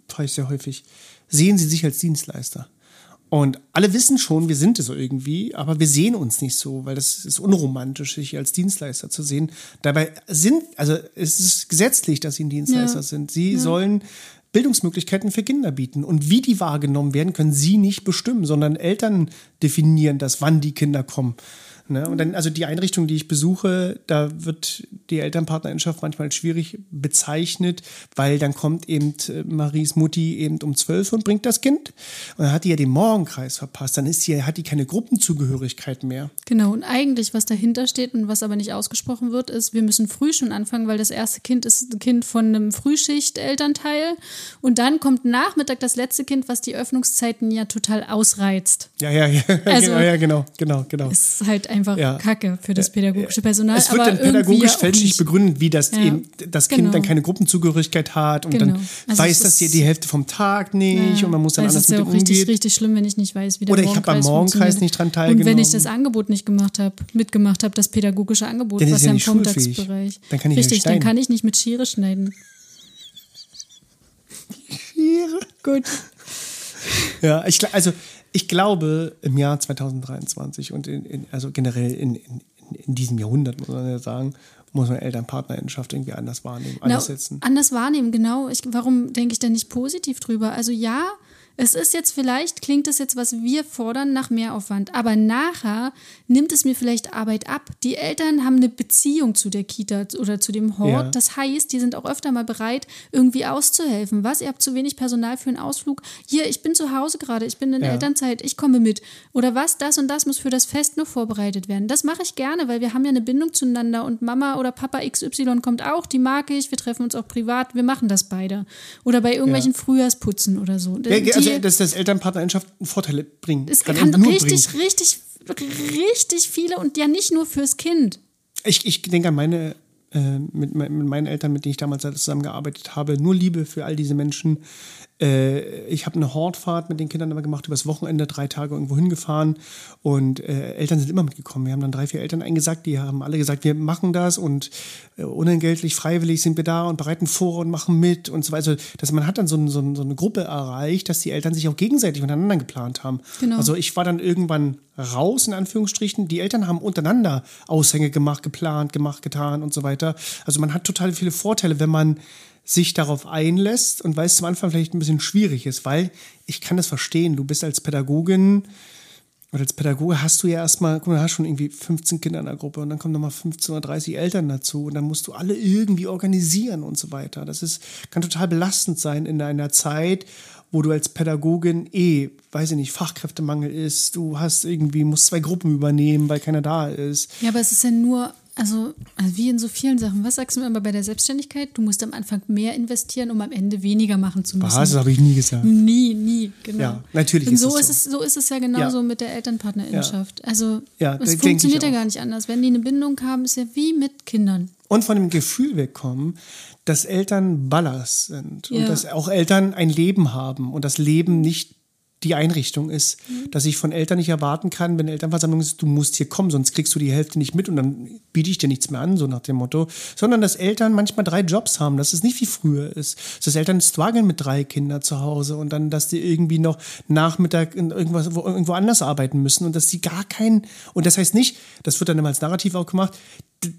frage ich sehr häufig, sehen sie sich als Dienstleister? Und alle wissen schon, wir sind es irgendwie, aber wir sehen uns nicht so, weil das ist unromantisch, sich als Dienstleister zu sehen. Dabei sind, also es ist gesetzlich, dass sie ein Dienstleister
Ja.
sind. Sie sollen Bildungsmöglichkeiten für Kinder bieten. Und wie die wahrgenommen werden, können sie nicht bestimmen, sondern Eltern definieren das, wann die Kinder kommen. Ne? Und dann, also die Einrichtung, die ich besuche, da wird die Elternpartnerschaft manchmal schwierig bezeichnet, weil dann kommt eben äh, Maries Mutti eben um zwölf und bringt das Kind. Und dann hat die ja den Morgenkreis verpasst. Dann ist sie, hat die keine Gruppenzugehörigkeit mehr.
Genau, und eigentlich, was dahinter steht und was aber nicht ausgesprochen wird, ist, wir müssen früh schon anfangen, weil das erste Kind ist ein Kind von einem Frühschicht-Elternteil. Und dann kommt Nachmittag das letzte Kind, was die Öffnungszeiten ja total ausreizt.
Ja, ja, ja,
Also-
genau, ja, genau, genau, genau.
Ist halt einfach
Ja.
Kacke für das pädagogische Personal.
Es wird dann pädagogisch fälschlich begründet, wie das eben das Kind
genau.
dann keine Gruppenzugehörigkeit hat und
Genau.
dann
Also
weiß das
ist-
die Hälfte vom Tag nicht und man muss dann
Weil
anders
es ist ja
mit
auch richtig, richtig schlimm, wenn ich nicht weiß, wie der
Oder ich hab am
Morgenkreis
nicht dran
Und wenn ich
teilgenommen.
das Angebot nicht gemacht habe, mitgemacht habe, das pädagogische Angebot,
Dann ist
was
ja
im. Vormittagsbereich.
Dann kann ich
Richtig, dann kann ich nicht mit Schere schneiden. Gut.
Ja, ich, also ich glaube, im Jahr 2023 und in, in, also generell in, in, in diesem Jahrhundert, muss man ja sagen, muss man Elternpartnerschaft irgendwie anders wahrnehmen, anders setzen.
Anders wahrnehmen, genau. Ich, warum denke ich denn nicht positiv drüber? Also ja, es ist jetzt vielleicht, klingt es jetzt, was wir fordern, nach Mehraufwand. Aber nachher nimmt es mir vielleicht Arbeit ab. Die Eltern haben eine Beziehung zu der Kita oder zu dem Hort.
Ja.
Das heißt, die sind auch öfter mal bereit, irgendwie auszuhelfen. Was? Ihr habt zu wenig Personal für einen Ausflug? Hier, ich bin zu Hause gerade, ich bin in
Ja.
Elternzeit, ich komme mit. Oder was? Das und das muss für das Fest noch vorbereitet werden. Das mache ich gerne, weil wir haben ja eine Bindung zueinander und Mama oder Papa XY kommt auch, die mag ich, wir treffen uns auch privat, wir machen das beide. Oder bei irgendwelchen Frühjahrsputzen oder so.
Ja,
Die-
also, dass das Elternpartnerschaft Vorteile bringt.
es
kann
kann richtig,
bringen.
richtig, richtig viele und ja nicht nur fürs Kind.
Ich, ich denke an meine, äh, mit, mit meinen Eltern, mit denen ich damals zusammengearbeitet habe, nur Liebe für all diese Menschen. Äh, ich habe eine Hortfahrt mit den Kindern immer gemacht, übers Wochenende, drei Tage irgendwo hingefahren und äh, Eltern sind immer mitgekommen. Wir haben dann drei, vier Eltern eingesagt, die haben alle gesagt, wir machen das und äh, unentgeltlich, freiwillig sind wir da und bereiten vor und machen mit und so weiter. Also, dass man hat dann so, so, so eine Gruppe erreicht, dass die Eltern sich auch gegenseitig miteinander geplant haben.
Genau.
Also ich war dann irgendwann raus, in Anführungsstrichen. Die Eltern haben untereinander Aushänge gemacht, geplant, gemacht, getan und so weiter. Also man hat total viele Vorteile, wenn man sich darauf einlässt und weil es zum Anfang vielleicht ein bisschen schwierig ist, weil ich kann das verstehen. Du bist als Pädagogin oder als Pädagoge hast du ja erstmal, guck mal, du hast schon irgendwie 15 Kinder in der Gruppe und dann kommen nochmal 15 oder 30 Eltern dazu und dann musst du alle irgendwie organisieren und so weiter. Das ist, kann total belastend sein in einer Zeit, wo du als Pädagogin eh, weiß ich nicht, Fachkräftemangel ist, du hast irgendwie, musst zwei Gruppen übernehmen, weil keiner da ist.
Ja, aber es ist ja nur, also, also wie in so vielen Sachen. Was sagst du mir immer bei der Selbstständigkeit? Du musst am Anfang mehr investieren, um am Ende weniger machen zu müssen.
Was? Das habe ich nie gesagt.
Nie, nie, genau.
Ja, natürlich
Und
ist
so
es
ist
so.
es, so ist es ja genauso
Ja.
mit der Elternpartnerinnenschaft. Also
Ja,
es funktioniert ja gar nicht anders. Wenn die eine Bindung haben, ist ja wie mit Kindern.
und von dem Gefühl wegkommen, dass Eltern Ballast sind und
Ja.
dass auch Eltern ein Leben haben und das Leben nicht die Einrichtung ist,
Mhm.
dass ich von Eltern nicht erwarten kann, wenn Elternversammlung ist, du musst hier kommen, sonst kriegst du die Hälfte nicht mit und dann biete ich dir nichts mehr an, so nach dem Motto, sondern dass Eltern manchmal drei Jobs haben, dass es nicht wie früher ist, dass Eltern strugglen mit drei Kindern zu Hause und dann, dass die irgendwie noch Nachmittag in irgendwas, wo, irgendwo anders arbeiten müssen und dass die gar keinen, und das heißt nicht, das wird dann immer als Narrativ auch gemacht,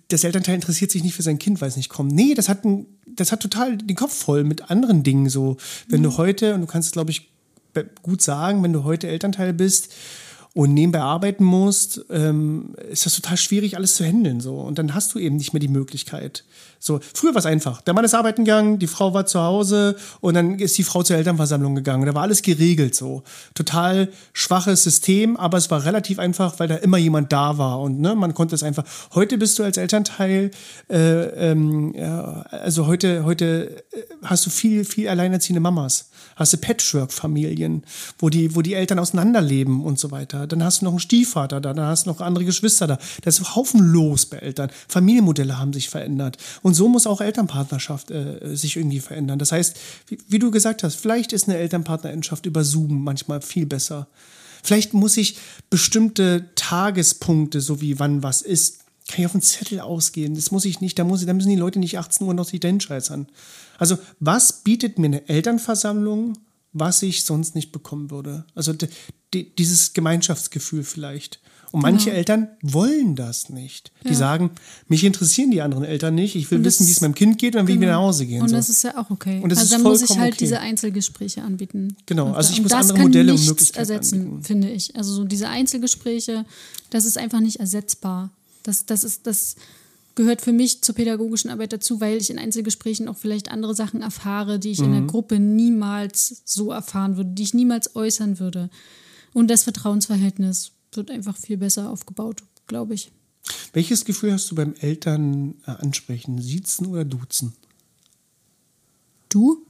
das Elternteil interessiert sich nicht für sein Kind, weil es nicht kommt. Nee, das hat, ein, das hat total den Kopf voll mit anderen Dingen so. Wenn du heute, und du kannst glaube ich, gut sagen, wenn du heute Elternteil bist und nebenbei arbeiten musst, ähm, ist das total schwierig, alles zu handeln. So. Und dann hast du eben nicht mehr die Möglichkeit. So, früher war es einfach. Der Mann ist arbeiten gegangen, die Frau war zu Hause und dann ist die Frau zur Elternversammlung gegangen. Da war alles geregelt so. Total schwaches System, aber es war relativ einfach, weil da immer jemand da war und ne, man konnte es einfach. Heute bist du als Elternteil, äh, ähm, ja, also heute, heute äh, hast du viel, viel alleinerziehende Mamas. Hast du Patchwork-Familien, wo die, wo die Eltern auseinanderleben und so weiter. Dann hast du noch einen Stiefvater da, dann hast du noch andere Geschwister da. Das ist haufenlos bei Eltern. Familienmodelle haben sich verändert. Und so muss auch Elternpartnerschaft äh, sich irgendwie verändern. Das heißt, wie, wie du gesagt hast, vielleicht ist eine Elternpartnerschaft über Zoom manchmal viel besser. Vielleicht muss ich bestimmte Tagespunkte, so wie wann was ist, kann ich auf einen Zettel ausgehen. Das muss ich nicht, da, muss ich, da müssen die Leute nicht 18 Uhr noch sich dahin scheißern. Also, was bietet mir eine Elternversammlung, was ich sonst nicht bekommen würde? Also, dieses Gemeinschaftsgefühl vielleicht. Und manche genau. Eltern wollen das nicht. Die ja. sagen, mich interessieren die anderen Eltern nicht. Ich will wissen, wie es meinem Kind geht, und dann will ich wieder genau. nach Hause gehen.
Und so. das ist ja auch okay. Und das also ist dann muss ich halt okay. diese Einzelgespräche anbieten.
Genau, also ich muss andere Modelle und Möglichkeiten
ersetzen,
anbieten.
finde ich. Also so diese Einzelgespräche, das ist einfach nicht ersetzbar. Das, das ist das gehört für mich zur pädagogischen Arbeit dazu, weil ich in Einzelgesprächen auch vielleicht andere Sachen erfahre, die ich mhm. in der mhm. Gruppe niemals so erfahren würde, die ich niemals äußern würde. Und das Vertrauensverhältnis wird einfach viel besser aufgebaut, glaube ich.
Welches Gefühl hast du beim Eltern äh, ansprechen? Siezen oder duzen?
Du?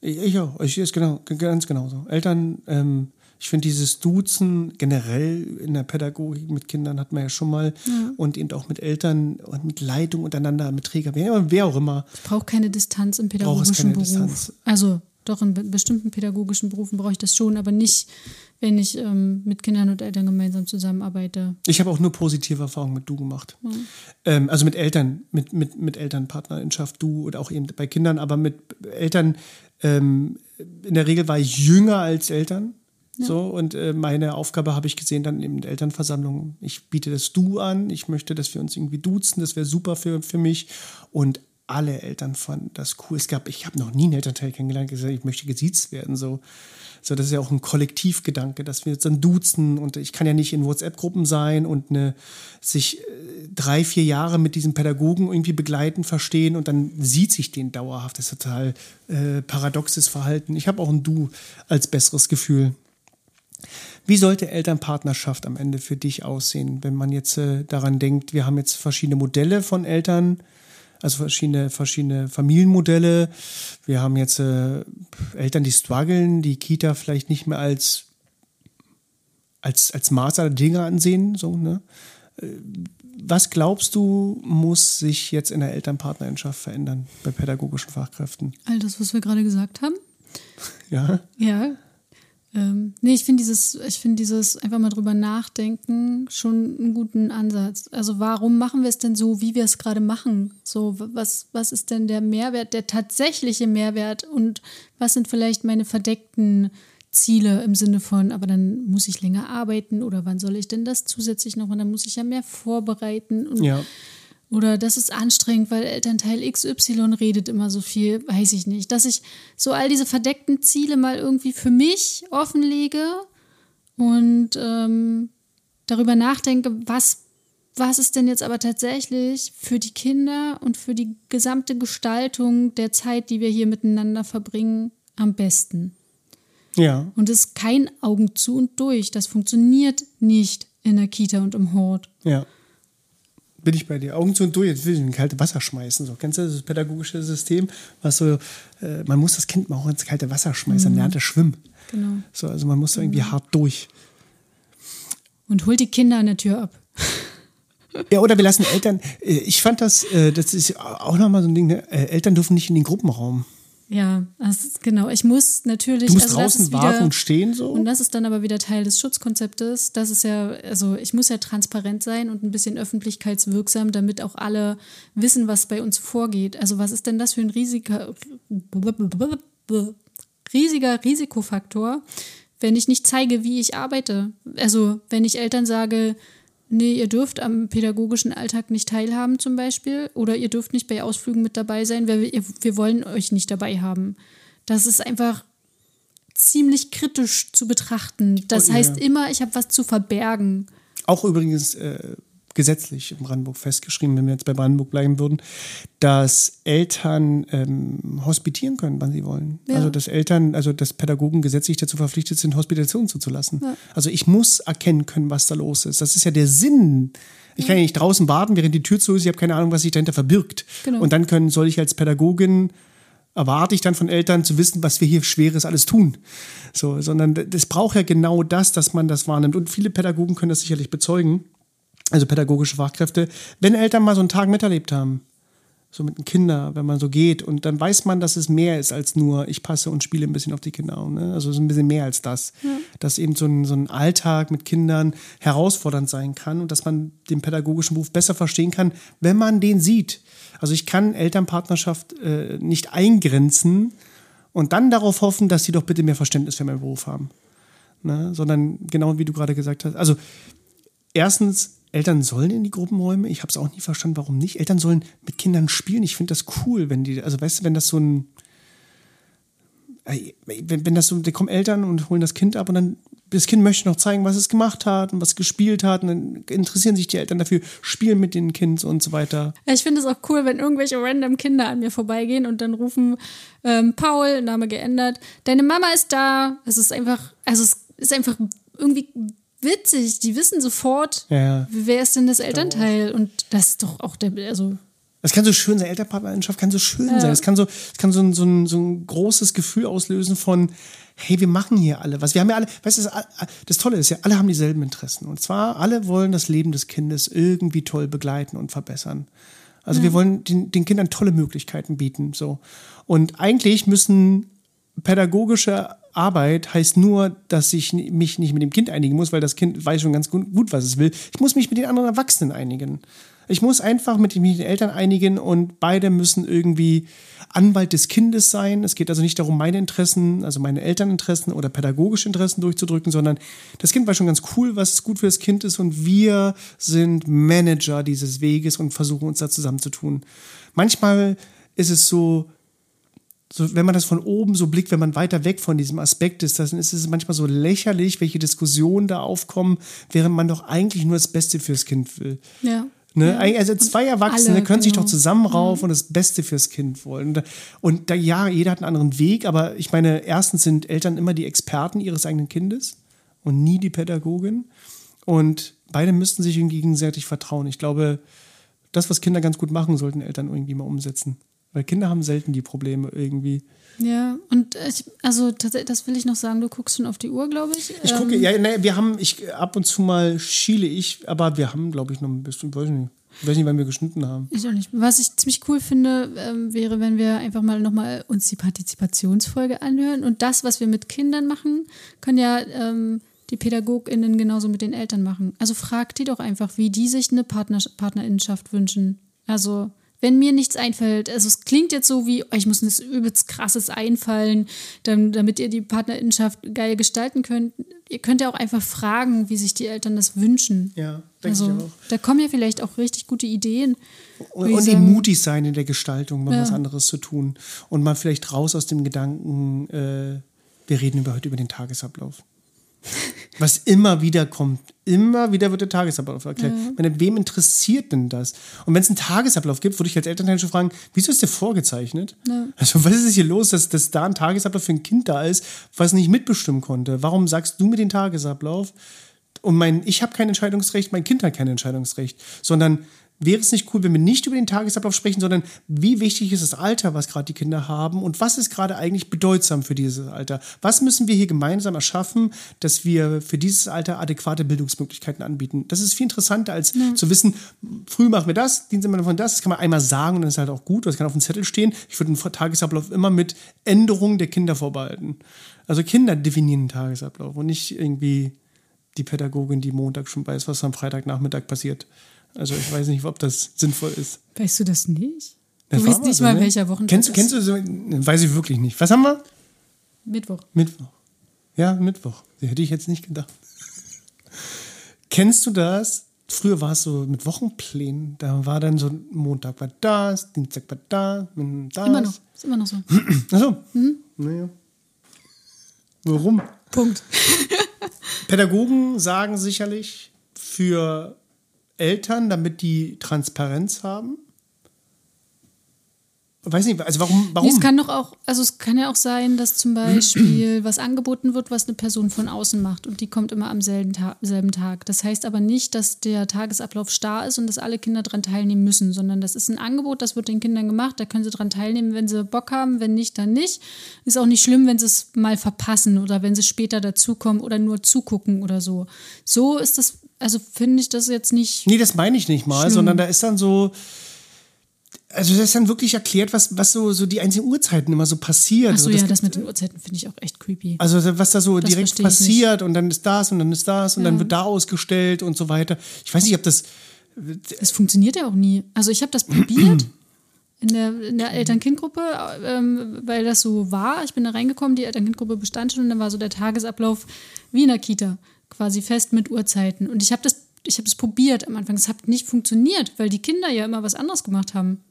Ich, auch. Ich ist genau, ganz genauso. Eltern, ähm, ich finde dieses Duzen generell in der Pädagogik mit Kindern hat man ja schon mal ja. und eben auch mit Eltern und mit Leitung untereinander, mit Träger, wer, wer auch immer.
Ich brauche keine Distanz im pädagogischen Beruf. Distanz. Also doch in bestimmten pädagogischen Berufen brauche ich das schon, aber nicht, wenn ich ähm, mit Kindern und Eltern gemeinsam zusammenarbeite.
Ich habe auch nur positive Erfahrungen mit Du gemacht. Ja. Ähm, also mit Eltern, mit, mit, mit Elternpartnerschaft, Du oder auch eben bei Kindern, aber mit Eltern, ähm, in der Regel war ich jünger als Eltern. Ja. So, und äh, meine Aufgabe habe ich gesehen dann in der Elternversammlung. Ich biete das Du an, ich möchte, dass wir uns irgendwie duzen, das wäre super für, für mich. Und alle Eltern fanden das cool. Es gab, ich habe noch nie einen Elternteil kennengelernt, gesagt ich möchte gesiezt werden. So. so, das ist ja auch ein Kollektivgedanke, dass wir uns dann duzen und ich kann ja nicht in WhatsApp-Gruppen sein und eine, sich äh, drei, vier Jahre mit diesem Pädagogen irgendwie begleiten, verstehen und dann sieht sich den dauerhaft. Das ist total äh, paradoxes Verhalten. Ich habe auch ein Du als besseres Gefühl. Wie sollte Elternpartnerschaft am Ende für dich aussehen, wenn man jetzt äh, daran denkt, wir haben jetzt verschiedene Modelle von Eltern, also verschiedene, verschiedene Familienmodelle. Wir haben jetzt äh, Eltern, die strugglen, die Kita vielleicht nicht mehr als, als, als Maß aller Dinge ansehen. So, ne? Äh, was glaubst du, muss sich jetzt in der Elternpartnerschaft verändern bei pädagogischen Fachkräften?
All das, was wir gerade gesagt haben.
Ja.
Ja, ähm, nee, ich finde dieses, ich finde dieses einfach mal drüber nachdenken schon einen guten Ansatz. Also warum machen wir es denn so, wie wir es gerade machen? So, was, was ist denn der Mehrwert, der tatsächliche Mehrwert und was sind vielleicht meine verdeckten Ziele im Sinne von, aber dann muss ich länger arbeiten oder wann soll ich denn das zusätzlich noch und dann muss ich ja mehr vorbereiten und
ja.
Oder das ist anstrengend, weil Elternteil XY redet immer so viel, weiß ich nicht. Dass ich so all diese verdeckten Ziele mal irgendwie für mich offenlege und ähm, darüber nachdenke, was, was ist denn jetzt aber tatsächlich für die Kinder und für die gesamte Gestaltung der Zeit, die wir hier miteinander verbringen, am besten.
Ja.
Und es ist kein Augen zu und durch. Das funktioniert nicht in der Kita und im Hort.
Ja bin ich bei dir. Augen zu und durch, jetzt will ich in kalte Wasser schmeißen. So, kennst du das pädagogische System? Was so, äh, man muss das Kind mal auch ins kalte Wasser schmeißen, dann mhm. lernt er schwimmen.
Genau.
So, also man muss da irgendwie mhm. hart durch.
Und holt die Kinder an der Tür ab.
Ja, oder wir lassen Eltern, äh, ich fand das, äh, das ist auch nochmal so ein Ding, ne? Äh, Eltern dürfen nicht in den Gruppenraum.
Ja, ist, genau. Ich muss natürlich.
Du musst also draußen warten und stehen so.
Und das ist dann aber wieder Teil des Schutzkonzeptes. Das ist ja, also ich muss ja transparent sein und ein bisschen öffentlichkeitswirksam, damit auch alle wissen, was bei uns vorgeht. Also was ist denn das für ein riesiger, riesiger Risikofaktor, wenn ich nicht zeige, wie ich arbeite? Also wenn ich Eltern sage, nee, ihr dürft am pädagogischen Alltag nicht teilhaben zum Beispiel oder ihr dürft nicht bei Ausflügen mit dabei sein, weil wir, wir wollen euch nicht dabei haben. Das ist einfach ziemlich kritisch zu betrachten. Das
Oh, ja.
heißt immer, ich habe was zu verbergen.
Auch übrigens äh, gesetzlich in Brandenburg festgeschrieben, wenn wir jetzt bei Brandenburg bleiben würden, dass Eltern ähm, hospitieren können, wann sie wollen.
Ja.
Also dass Eltern, also dass Pädagogen gesetzlich dazu verpflichtet sind, Hospitationen zuzulassen.
Ja.
Also ich muss erkennen können, was da los ist. Das ist ja der Sinn. Ich kann ja nicht draußen warten, während die Tür zu ist. Ich habe keine Ahnung, was sich dahinter verbirgt.
Genau.
Und dann können, soll ich als Pädagogin erwarte ich dann von Eltern zu wissen, was wir hier Schweres alles tun. So, sondern das braucht ja genau das, dass man das wahrnimmt. Und viele Pädagogen können das sicherlich bezeugen, also pädagogische Fachkräfte, wenn Eltern mal so einen Tag miterlebt haben, so mit den Kindern, wenn man so geht, und dann weiß man, dass es mehr ist als nur, ich passe und spiele ein bisschen auf die Kinder. Ne? Also es ist ein bisschen mehr als das. Dass eben so ein, so ein Alltag mit Kindern herausfordernd sein kann und dass man den pädagogischen Beruf besser verstehen kann, wenn man den sieht. Also ich kann Elternpartnerschaft äh, nicht eingrenzen und dann darauf hoffen, dass sie doch bitte mehr Verständnis für meinen Beruf haben. Ne? Sondern genau wie du gerade gesagt hast. Also erstens, Eltern sollen in die Gruppenräume. Ich habe es auch nie verstanden, warum nicht. Eltern sollen mit Kindern spielen. Ich finde das cool, wenn die, also weißt du, wenn das so ein, wenn, wenn das so, da kommen Eltern und holen das Kind ab und dann, das Kind möchte noch zeigen, was es gemacht hat und was es gespielt hat und dann interessieren sich die Eltern dafür, spielen mit den Kind und so weiter.
Ich finde es auch cool, wenn irgendwelche random Kinder an mir vorbeigehen und dann rufen, ähm, Paul, Name geändert, deine Mama ist da. Es ist einfach, also es ist einfach irgendwie witzig. Die wissen sofort,
Ja.
wer ist denn das Elternteil. Und das ist doch auch der, also
Das kann so schön sein, Elternpartnerschaft kann so schön sein. Es kann so, es kann so ein, so, ein, so ein großes Gefühl auslösen von, hey, wir machen hier alle was. Wir haben ja alle, weißt du, das, das Tolle ist ja, alle haben dieselben Interessen. Und zwar, alle wollen das Leben des Kindes irgendwie toll begleiten und verbessern. Also wir wollen den, den Kindern tolle Möglichkeiten bieten. So. Und eigentlich müssen pädagogische Arbeit heißt nur, dass ich mich nicht mit dem Kind einigen muss, weil das Kind weiß schon ganz gut, gut was es will. Ich muss mich mit den anderen Erwachsenen einigen. Ich muss einfach mit den, Eltern einigen und beide müssen irgendwie Anwalt des Kindes sein. Es geht also nicht darum, meine Interessen, also meine Elterninteressen oder pädagogische Interessen durchzudrücken, sondern das Kind weiß schon ganz cool, was gut für das Kind ist und wir sind Manager dieses Weges und versuchen uns da zusammenzutun. Manchmal ist es so, so, wenn man das von oben so blickt, wenn man weiter weg von diesem Aspekt ist, dann ist es manchmal so lächerlich, welche Diskussionen da aufkommen, während man doch eigentlich nur das Beste fürs Kind will.
ja.
Ne? Also zwei Erwachsene
alle,
können sich
genau.
doch zusammenraufen und das Beste fürs Kind wollen. Und, und da, ja, jeder hat einen anderen Weg, aber ich meine, erstens sind Eltern immer die Experten ihres eigenen Kindes und nie die Pädagogin. Und beide müssten sich gegenseitig vertrauen. Ich glaube, das, was Kinder ganz gut machen, sollten Eltern irgendwie mal umsetzen. Weil Kinder haben selten die Probleme irgendwie.
Ja, und ich, also tatsächlich, das will ich noch sagen, du guckst schon auf die Uhr, glaube ich.
Ich gucke, ja, ne, wir haben, ich ab und zu mal schiele ich, aber wir haben, glaube ich, noch ein bisschen, weiß ich nicht, ich weiß nicht, wann wir geschnitten haben.
Ich auch nicht. Was ich ziemlich cool finde, ähm, wäre, wenn wir einfach mal nochmal uns die Partizipationsfolge anhören. Und das, was wir mit Kindern machen, können ja ähm, die PädagogInnen genauso mit den Eltern machen. Also fragt die doch einfach, wie die sich eine Partner Partnerinnenschaft wünschen. Also, wenn mir nichts einfällt, also es klingt jetzt so wie, oh, ich muss ein übelst krasses einfallen, dann, damit ihr die Partnerinnenschaft geil gestalten könnt. Ihr könnt ja auch einfach fragen, wie sich die Eltern das wünschen.
Ja, denke ich
Also,
auch.
da kommen ja vielleicht auch richtig gute Ideen.
Und,
ich
und eben mutig sein in der Gestaltung, mal
Ja.
was anderes zu tun. Und mal vielleicht raus aus dem Gedanken, äh, wir reden über, heute über den Tagesablauf. Was immer wieder kommt. Immer wieder wird der Tagesablauf erklärt. Ich meine, wem interessiert denn das? Und wenn es einen Tagesablauf gibt, würde ich als Elternteil schon fragen, wieso ist der vorgezeichnet? Also was ist hier los, dass, dass da ein Tagesablauf für ein Kind da ist, was nicht mitbestimmen konnte? Warum sagst du mir den Tagesablauf? Und mein, ich habe kein Entscheidungsrecht, mein Kind hat kein Entscheidungsrecht, sondern wäre es nicht cool, wenn wir nicht über den Tagesablauf sprechen, sondern wie wichtig ist das Alter, was gerade die Kinder haben und was ist gerade eigentlich bedeutsam für dieses Alter? Was müssen wir hier gemeinsam erschaffen, dass wir für dieses Alter adäquate Bildungsmöglichkeiten anbieten? Das ist viel interessanter als zu wissen, früh machen wir das, machen wir das, das kann man einmal sagen und dann ist halt auch gut, das kann auf dem Zettel stehen. Ich würde einen Tagesablauf immer mit Änderungen der Kinder vorbehalten. Also Kinder definieren den Tagesablauf und nicht irgendwie die Pädagogin, die Montag schon weiß, was am Freitagnachmittag passiert. Also ich weiß nicht, ob das sinnvoll ist.
Weißt du das nicht?
Das
Du
war
weißt nicht mal,
ne?
welcher Wochentag
Kennst, du-
ist.
kennst du so? Weiß ich wirklich nicht. Was haben wir?
Mittwoch.
Mittwoch. Ja, Mittwoch. Hätte ich jetzt nicht gedacht. Kennst du das? Früher war es so mit Wochenplänen. Da war dann so Montag war das, Dienstag war das, das.
Immer noch. Ist immer noch so.
Achso. Naja. Warum?
Punkt.
Pädagogen sagen sicherlich für Eltern, damit die Transparenz haben. Weiß nicht, also warum? warum?
Nee, es kann doch auch, also es kann ja auch sein, dass zum Beispiel was angeboten wird, was eine Person von außen macht und die kommt immer am selben, Ta selben Tag. Das heißt aber nicht, dass der Tagesablauf starr ist und dass alle Kinder daran teilnehmen müssen, sondern das ist ein Angebot, das wird den Kindern gemacht, da können sie daran teilnehmen, wenn sie Bock haben, wenn nicht, dann nicht. Ist auch nicht schlimm, wenn sie es mal verpassen oder wenn sie später dazukommen oder nur zugucken oder so. So ist das, also finde ich das jetzt nicht.
Nee, das meine ich nicht mal,
Schlimm.
sondern da ist dann so. Also das ist dann wirklich erklärt, was, was so, so die einzelnen Uhrzeiten immer so passiert.
Achso,
also
ja,
gibt-
das mit den Uhrzeiten finde ich auch echt creepy.
Also was da so
Das
direkt passiert und dann ist das und dann ist das und dann
Ja.
wird da ausgestellt und so weiter. Ich weiß nicht, ob das.
Das funktioniert ja auch nie. Also ich habe das probiert in der, in der Eltern-Kind-Gruppe, ähm, weil das so war. Ich bin da reingekommen, die Eltern-Kind-Gruppe bestand schon und dann war so der Tagesablauf wie in der Kita, quasi fest mit Uhrzeiten. Und ich habe das, ich habe das probiert am Anfang. Es hat nicht funktioniert, weil die Kinder ja immer was anderes gemacht haben.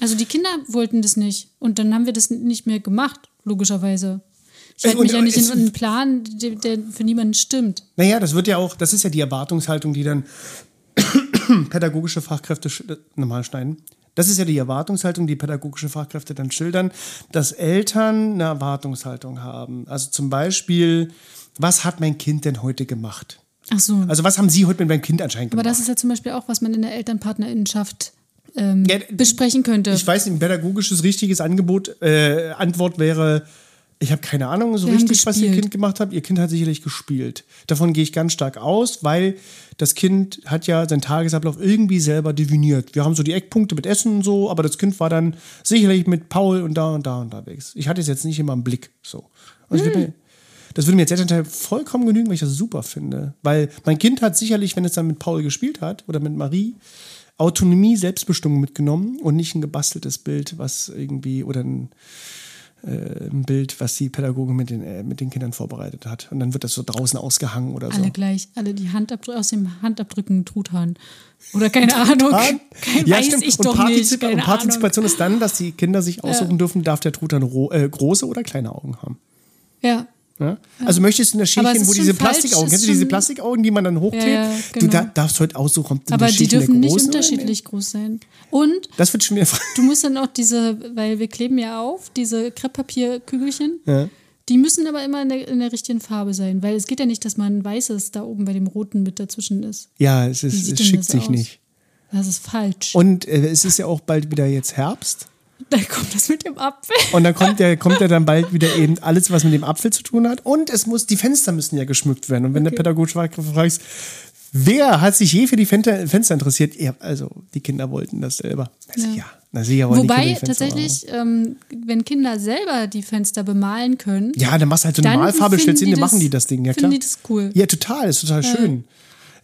Also die Kinder wollten das nicht und dann haben wir das nicht mehr gemacht, logischerweise. Ich halte
Und-
mich ja nicht in einen Plan, der, der für niemanden stimmt.
Naja, das wird ja auch, das ist ja die Erwartungshaltung, die dann pädagogische Fachkräfte sch- normal schneiden. Das ist ja die Erwartungshaltung, die pädagogische Fachkräfte dann schildern, dass Eltern eine Erwartungshaltung haben. Also zum Beispiel, was hat mein Kind denn heute gemacht?
Ach so.
Also was haben Sie heute mit meinem Kind anscheinend
Aber
gemacht?
das ist ja zum Beispiel auch, was man in der Elternpartnerinnenschaft ähm,
Ja,
besprechen könnte.
Ich weiß, ein pädagogisches richtiges Angebot, äh, Antwort wäre, ich habe keine Ahnung so
haben
richtig, was Ihr. Kind gemacht hat. Ihr Kind hat sicherlich gespielt. Davon gehe ich ganz stark aus, weil das Kind hat ja seinen Tagesablauf irgendwie selber definiert. Wir haben so die Eckpunkte mit Essen und so, aber das Kind war dann sicherlich mit Paul und da und da unterwegs. Ich hatte es jetzt nicht immer im Blick. So. Und ich würde mir, das würde mir jetzt Elternteil vollkommen genügen, weil ich das super finde. Weil mein Kind hat sicherlich, wenn es dann mit Paul gespielt hat oder mit Marie, Autonomie, Selbstbestimmung mitgenommen und nicht ein gebasteltes Bild, was irgendwie oder ein, ein Bild, was die Pädagogin mit den, äh, mit den Kindern vorbereitet hat. Und dann wird das so draußen ausgehangen oder so.
alle gleich, alle die Handabdrücke aus dem Handabdrücken Truthahn. Oder keine Ahnung. Kein,
ja,
weiß
stimmt.
ich
und,
doch
Partizip
nicht.
Und Partizipation ist dann, dass die Kinder sich aussuchen dürfen, darf der Truthahn äh, große oder kleine Augen haben.
Ahnung. Ja.
Ja? Also möchtest du in der Schälchen, wo diese Plastikaugen, kennst du diese Plastikaugen, die man dann hochklebt?
Ja, ja,
Du
genau.
da, darfst heute aussuchen, ob du
Aber die dürfen nicht
oder
unterschiedlich groß sein. Und
Das wird schon wieder
du musst dann auch diese, weil wir kleben ja auf, diese Krepppapierkügelchen.
Ja.
Die müssen aber immer in der, in der richtigen Farbe sein, weil es geht ja nicht, dass man weißes da oben bei dem roten mit dazwischen ist.
Ja, es, ist, es schickt sich
aus?
nicht.
Das ist falsch.
Und äh, es ist ja auch bald wieder jetzt Herbst.
Dann kommt das mit dem Apfel.
Und dann kommt ja, kommt ja dann bald wieder eben alles, was mit dem Apfel zu tun hat. Und es muss, die Fenster müssen ja geschmückt werden. Und wenn der Pädagoge fragt, wer hat sich je für die Fenster, interessiert? Ja, also die Kinder wollten das selber. Na
Ja.
die
Wobei tatsächlich, ähm, wenn Kinder selber die Fenster bemalen können.
Ja, dann machst du halt so eine Malfarbe, stellst hin, dann machen die das Ding. Ja, klar.
Die das cool.
Ja, total, ist total schön.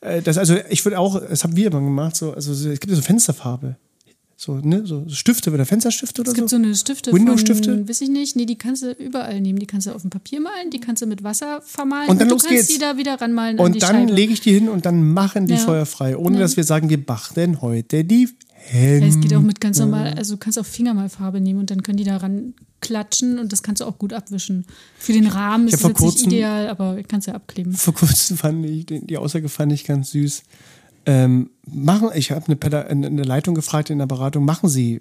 Äh, Das, also ich würde auch, das haben wir immer gemacht, so, also so- es gibt ja so Fensterfarbe. So, ne, so Stifte oder Fensterstifte oder
Es gibt
so.
so eine Stifte
Windows-Stifte?
von, weiß ich nicht, nee, die kannst du überall nehmen. Die kannst du auf dem Papier malen, die kannst du mit Wasser vermalen
Und dann
du
los
kannst
geht's.
die da wieder ranmalen
Und dann lege ich die hin und dann machen die
Ja.
Feuer frei, ohne dass wir sagen, wir bachten heute die Hände.
Ja, es geht auch mit ganz normal, also du kannst auch Fingermalfarbe nehmen und dann können die daran klatschen und das kannst du auch gut abwischen. Für den Rahmen ist
vor
jetzt nicht
kurzem-
ideal, aber kannst ja abkleben.
Vor kurzem fand ich, die die Aussage fand ich ganz süß. Ähm, machen, ich habe eine, eine Leitung gefragt in der Beratung, machen Sie,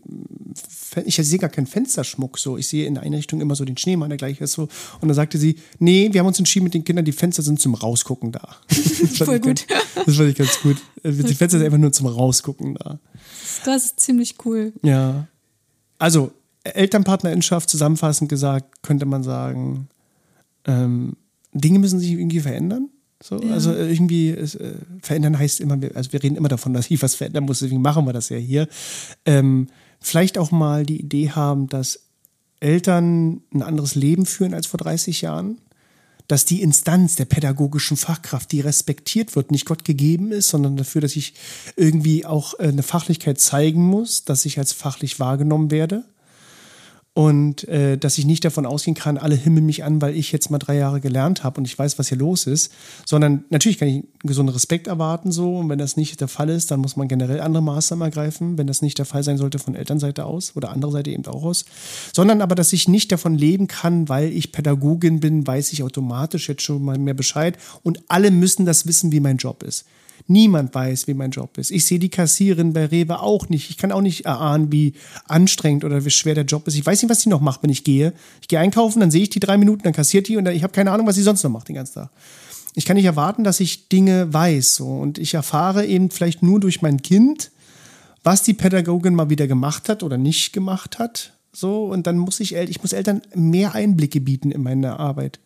ich sehe gar keinen Fensterschmuck so, ich sehe in der Einrichtung immer so den Schneemann, der gleich ist so. Und dann sagte sie, nee, wir haben uns entschieden mit den Kindern, die Fenster sind zum Rausgucken da. Das
Voll gut.
Ganz, das fand ich ganz gut. Äh, Die Fenster sind einfach nur zum Rausgucken da.
Das ist ziemlich cool.
Ja. Also, Elternpartnerinschaft zusammenfassend gesagt, könnte man sagen, ähm, Dinge müssen sich irgendwie verändern. So,
Ja.
Also äh, irgendwie ist, äh, verändern heißt immer, also wir reden immer davon, dass ich was verändern muss, deswegen machen wir das ja hier. Ähm, vielleicht auch mal die Idee haben, dass Eltern ein anderes Leben führen als vor 30 Jahren. Dass die Instanz der pädagogischen Fachkraft, die respektiert wird, nicht Gott gegeben ist, sondern dafür, dass ich irgendwie auch äh, eine Fachlichkeit zeigen muss, dass ich als fachlich wahrgenommen werde. Und äh, dass ich nicht davon ausgehen kann, alle himmeln mich an, weil ich jetzt mal drei Jahre gelernt habe und ich weiß, was hier los ist, sondern natürlich kann ich einen gesunden Respekt erwarten so. Und wenn das nicht der Fall ist, dann muss man generell andere Maßnahmen ergreifen, wenn das nicht der Fall sein sollte von Elternseite aus oder andere Seite eben auch aus, sondern aber, dass ich nicht davon leben kann, weil ich Pädagogin bin, weiß ich automatisch jetzt schon mal mehr Bescheid. Und alle müssen das wissen, wie mein Job ist. Niemand weiß, wie mein Job ist. Ich sehe die Kassierin bei Rewe auch nicht. Ich kann auch nicht erahnen, wie anstrengend oder wie schwer der Job ist. Ich weiß nicht, was sie noch macht, wenn ich gehe. Ich gehe einkaufen, dann sehe ich die drei Minuten, dann kassiert die und ich habe keine Ahnung, was sie sonst noch macht den ganzen Tag. Ich kann nicht erwarten, dass ich Dinge weiß. So. Und ich erfahre eben vielleicht nur durch mein Kind, was die Pädagogin mal wieder gemacht hat oder nicht gemacht hat. So, und dann muss ich, ich muss Eltern mehr Einblicke bieten in meine Arbeit.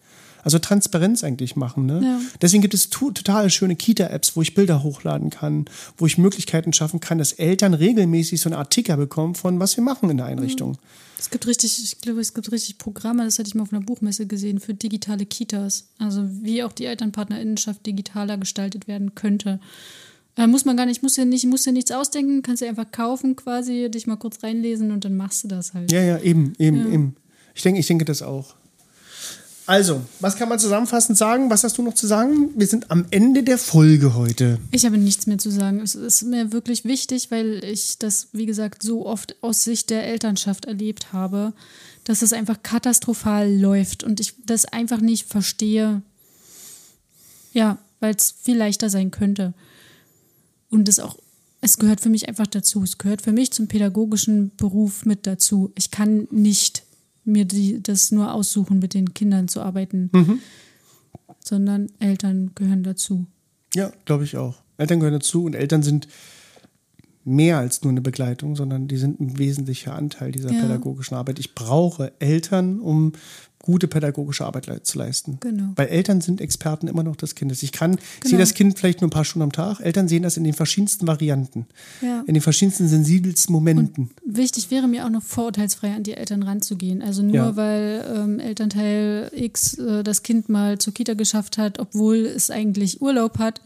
Also Transparenz eigentlich machen. Ne? Ja. Deswegen gibt es total schöne Kita-Apps, wo ich Bilder hochladen kann, wo ich Möglichkeiten schaffen kann, dass Eltern regelmäßig so eine Art Ticker bekommen von was wir machen in der Einrichtung. Mhm.
Es gibt richtig, ich glaube, es gibt richtig Programme, das hatte ich mal auf einer Buchmesse gesehen, für digitale Kitas. Also wie auch die Elternpartnerinnenschaft digitaler gestaltet werden könnte. Äh, muss man gar nicht, muss ja nicht, muss ja nichts ausdenken, kannst du einfach kaufen quasi, dich mal kurz reinlesen und dann machst du das halt.
Ja, ja, eben, eben, ja. eben. Ich denke, ich denke das auch. Also, was kann man zusammenfassend sagen? Was hast du noch zu sagen? Wir sind am Ende der Folge heute.
Ich habe nichts mehr zu sagen. Es ist mir wirklich wichtig, weil ich das, wie gesagt, so oft aus Sicht der Elternschaft erlebt habe, dass es einfach katastrophal läuft und ich das einfach nicht verstehe. Ja, weil es viel leichter sein könnte. Und es auch, es gehört für mich einfach dazu. Es gehört für mich zum pädagogischen Beruf mit dazu. Ich kann nicht mir die, das nur aussuchen, mit den Kindern zu arbeiten, mhm. sondern Eltern gehören dazu.
Ja, glaube ich auch. Eltern gehören dazu und Eltern sind mehr als nur eine Begleitung, sondern die sind ein wesentlicher Anteil dieser ja. pädagogischen Arbeit. Ich brauche Eltern, um gute pädagogische Arbeit le zu leisten. Genau. Weil Eltern sind Experten immer noch des Kindes. Ich kann, genau. sehe das Kind vielleicht nur ein paar Stunden am Tag. Eltern sehen das in den verschiedensten Varianten, ja. in den verschiedensten sensibelsten Momenten.
Und wichtig wäre mir auch noch vorurteilsfrei an die Eltern ranzugehen. Also nur ja. weil ähm, Elternteil X äh, das Kind mal zur Kita geschafft hat, obwohl es eigentlich Urlaub hat.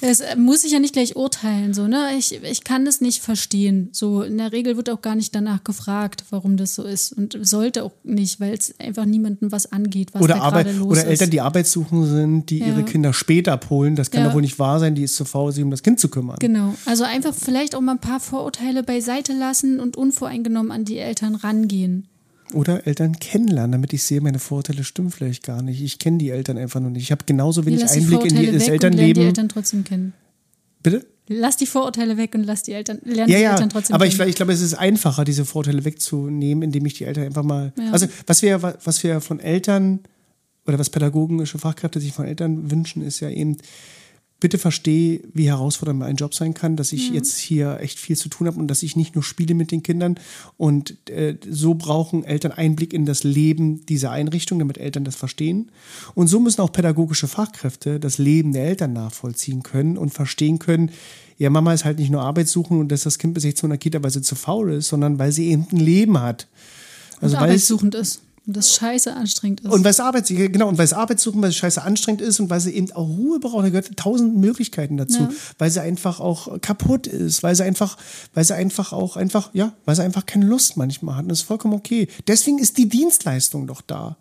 Es äh, muss ich ja nicht gleich urteilen, so, ne? Ich, ich kann das nicht verstehen. So, in der Regel wird auch gar nicht danach gefragt, warum das so ist. Und sollte auch nicht, weil es einfach niemandem was angeht, was
oder
da
Arbeit, los Oder Eltern, die arbeitssuchend sind, die ja. ihre Kinder später abholen. Das kann ja. doch wohl nicht wahr sein, die ist zu faul, sich um das Kind zu kümmern.
Genau. Also einfach vielleicht auch mal ein paar Vorurteile beiseite lassen und unvoreingenommen an die Eltern rangehen.
Oder Eltern kennenlernen, damit ich sehe, meine Vorurteile stimmen vielleicht gar nicht. Ich kenne die Eltern einfach noch nicht. Ich habe genauso wenig Einblick in die, das Elternleben.
die Eltern trotzdem kennen.
Bitte?
Lass die Vorurteile weg und lass die Eltern, lernen
ja,
die
ja,
Eltern trotzdem
Aber ich, ich, glaube, es ist einfacher, diese Vorurteile wegzunehmen, indem ich die Eltern einfach mal. Ja. Also, was wir, was wir von Eltern oder was pädagogische Fachkräfte sich von Eltern wünschen, ist ja eben, bitte verstehe, wie herausfordernd mein Job sein kann, dass ich mhm. jetzt hier echt viel zu tun habe und dass ich nicht nur spiele mit den Kindern. Und äh, so brauchen Eltern Einblick in das Leben dieser Einrichtung, damit Eltern das verstehen. Und so müssen auch pädagogische Fachkräfte das Leben der Eltern nachvollziehen können und verstehen können, ja, Mama ist halt nicht nur Arbeit suchen und dass das Kind bis 16 in der Kita, weil sie zu faul ist, sondern weil sie eben ein Leben hat.
Also und arbeitssuchend ist. Und das scheiße anstrengend ist.
Und weil es Arbeits genau, und weil es Arbeitssuchen, weil es scheiße anstrengend ist und weil sie eben auch Ruhe braucht, da gehört tausend Möglichkeiten dazu, ja. weil sie einfach auch kaputt ist, weil sie einfach, weil sie einfach auch einfach, ja, weil sie einfach keine Lust manchmal hat. Und das ist vollkommen okay. Deswegen ist die Dienstleistung doch da.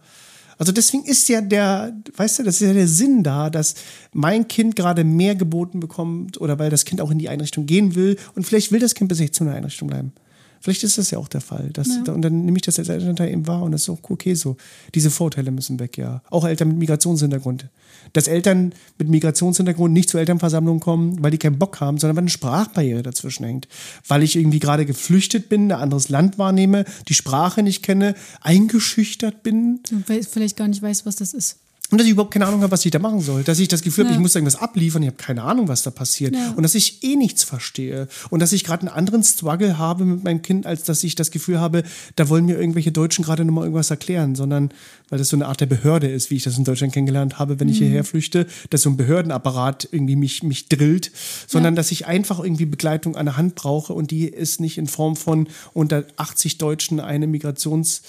Also deswegen ist ja der, weißt du, das ist ja der Sinn da, dass mein Kind gerade mehr geboten bekommt oder weil das Kind auch in die Einrichtung gehen will und vielleicht will das Kind bis 16 in der Einrichtung bleiben. Vielleicht ist das ja auch der Fall. Dass, ja. Und dann nehme ich das als Elternteil eben wahr und das ist auch okay so. Diese Vorteile müssen weg, ja. Auch Eltern mit Migrationshintergrund. Dass Eltern mit Migrationshintergrund nicht zur Elternversammlung kommen, weil die keinen Bock haben, sondern weil eine Sprachbarriere dazwischen hängt. Weil ich irgendwie gerade geflüchtet bin, ein anderes Land wahrnehme, die Sprache nicht kenne, eingeschüchtert bin.
Und vielleicht gar nicht weiß, was das ist.
Und dass ich überhaupt keine Ahnung habe, was ich da machen soll. Dass ich das Gefühl ja. habe, ich muss irgendwas abliefern, ich habe keine Ahnung, was da passiert. Ja. Und dass ich eh nichts verstehe. Und dass ich gerade einen anderen Struggle habe mit meinem Kind, als dass ich das Gefühl habe, da wollen mir irgendwelche Deutschen gerade nochmal irgendwas erklären. Sondern weil das so eine Art der Behörde ist, wie ich das in Deutschland kennengelernt habe, wenn mhm. ich hierher flüchte, dass so ein Behördenapparat irgendwie mich, mich drillt. Sondern ja. dass ich einfach irgendwie Begleitung an der Hand brauche und die ist nicht in Form von unter 80 Deutschen eine Migrations-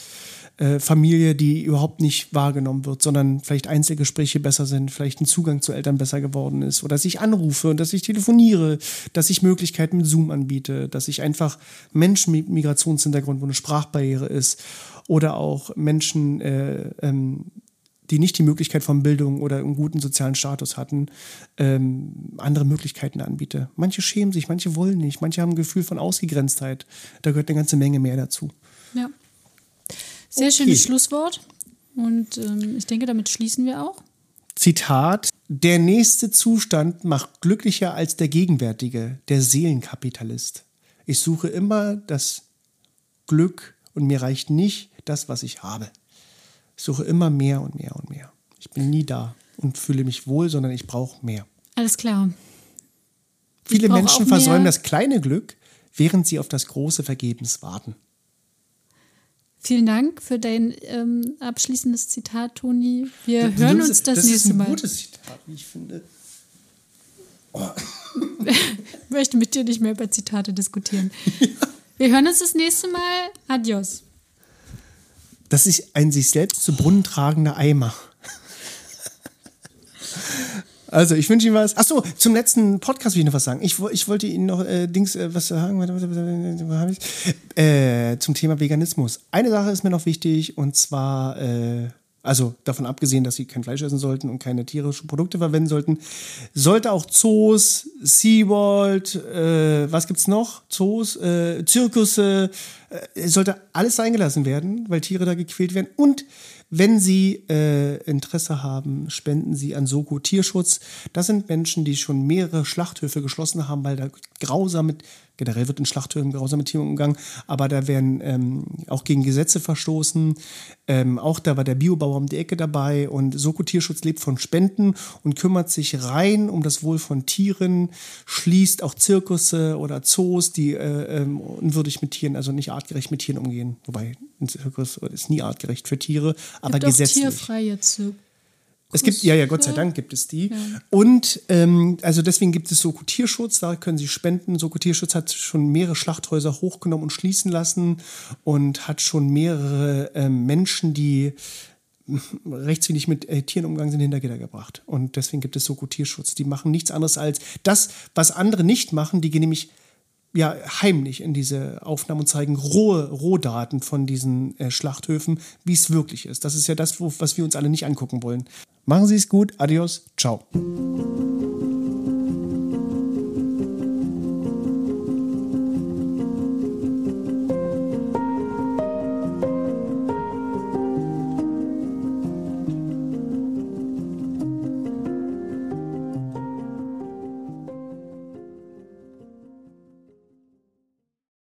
äh, Familie, die überhaupt nicht wahrgenommen wird, sondern vielleicht Einzelgespräche besser sind, vielleicht ein Zugang zu Eltern besser geworden ist oder dass ich anrufe und dass ich telefoniere, dass ich Möglichkeiten mit Zoom anbiete, dass ich einfach Menschen mit Migrationshintergrund, wo eine Sprachbarriere ist oder auch Menschen, äh, ähm, die nicht die Möglichkeit von Bildung oder einen guten sozialen Status hatten, ähm, andere Möglichkeiten anbiete. Manche schämen sich, manche wollen nicht, manche haben ein Gefühl von Ausgegrenztheit. Da gehört eine ganze Menge mehr dazu.
Ja. Sehr
Okay.
schönes Schlusswort. Und ähm, ich denke, damit schließen wir auch.
Zitat: Der nächste Zustand macht glücklicher als der gegenwärtige, der Seelenkapitalist. Ich suche immer das Glück und mir reicht nicht das, was ich habe. Ich suche immer mehr und mehr und mehr. Ich bin nie da und fühle mich wohl, sondern ich brauche mehr.
Alles klar.
Viele Menschen versäumen das kleine Glück, während sie auf das große vergebens warten.
Vielen Dank für dein ähm, abschließendes Zitat, Toni. Wir
Du
hören uns das,
das
nächste
ist ein
Mal.
gutes Zitat, wie ich finde.
Ich möchte mit dir nicht mehr über Zitate diskutieren. Wir hören uns das nächste Mal. Adios.
Das ist ein sich selbst zu Brunnen tragender Eimer. Also, ich wünsche Ihnen was. Achso, zum letzten Podcast will ich noch was sagen. Ich, ich wollte Ihnen noch äh, Dings, äh, was sagen. Warte, warte, warte, hab ich's? Äh, zum Thema Veganismus. Eine Sache ist mir noch wichtig und zwar, äh, also davon abgesehen, dass Sie kein Fleisch essen sollten und keine tierischen Produkte verwenden sollten, sollte auch Zoos, SeaWorld, äh, was gibt's noch? Zoos, äh, Zirkusse, äh, sollte alles eingelassen werden, weil Tiere da gequält werden. Und wenn Sie äh, Interesse haben, spenden Sie an Soko Tierschutz. Das sind Menschen, die schon mehrere Schlachthöfe geschlossen haben, weil da grausam mit, generell wird in Schlachthöfen grausam mit Tieren umgegangen, aber da werden ähm, auch gegen Gesetze verstoßen. Ähm, auch da war der Biobauer um die Ecke dabei und Soko Tierschutz lebt von Spenden und kümmert sich rein um das Wohl von Tieren, schließt auch Zirkusse oder Zoos, die äh, ähm, unwürdig mit Tieren, also nicht artgerecht mit Tieren umgehen. Wobei ein Zirkus ist nie artgerecht für Tiere, aber
Gibt auch
gesetzlich.
tierfreie Zirkus.
Es gibt, ja, ja, Gott sei Dank gibt es die. Und ähm, also deswegen gibt es Soko Tierschutz, da können Sie spenden. Soko Tierschutz hat schon mehrere Schlachthäuser hochgenommen und schließen lassen und hat schon mehrere ähm, Menschen, die rechtswidrig mit äh, Tieren umgegangen sind, hinter Gitter gebracht. Und deswegen gibt es Soko Tierschutz. Die machen nichts anderes als das, was andere nicht machen. Die gehen nämlich ja, heimlich in diese Aufnahmen und zeigen rohe Rohdaten von diesen äh, Schlachthöfen, wie es wirklich ist. Das ist ja das, wo, was wir uns alle nicht angucken wollen. Machen Sie es gut. Adios. Ciao.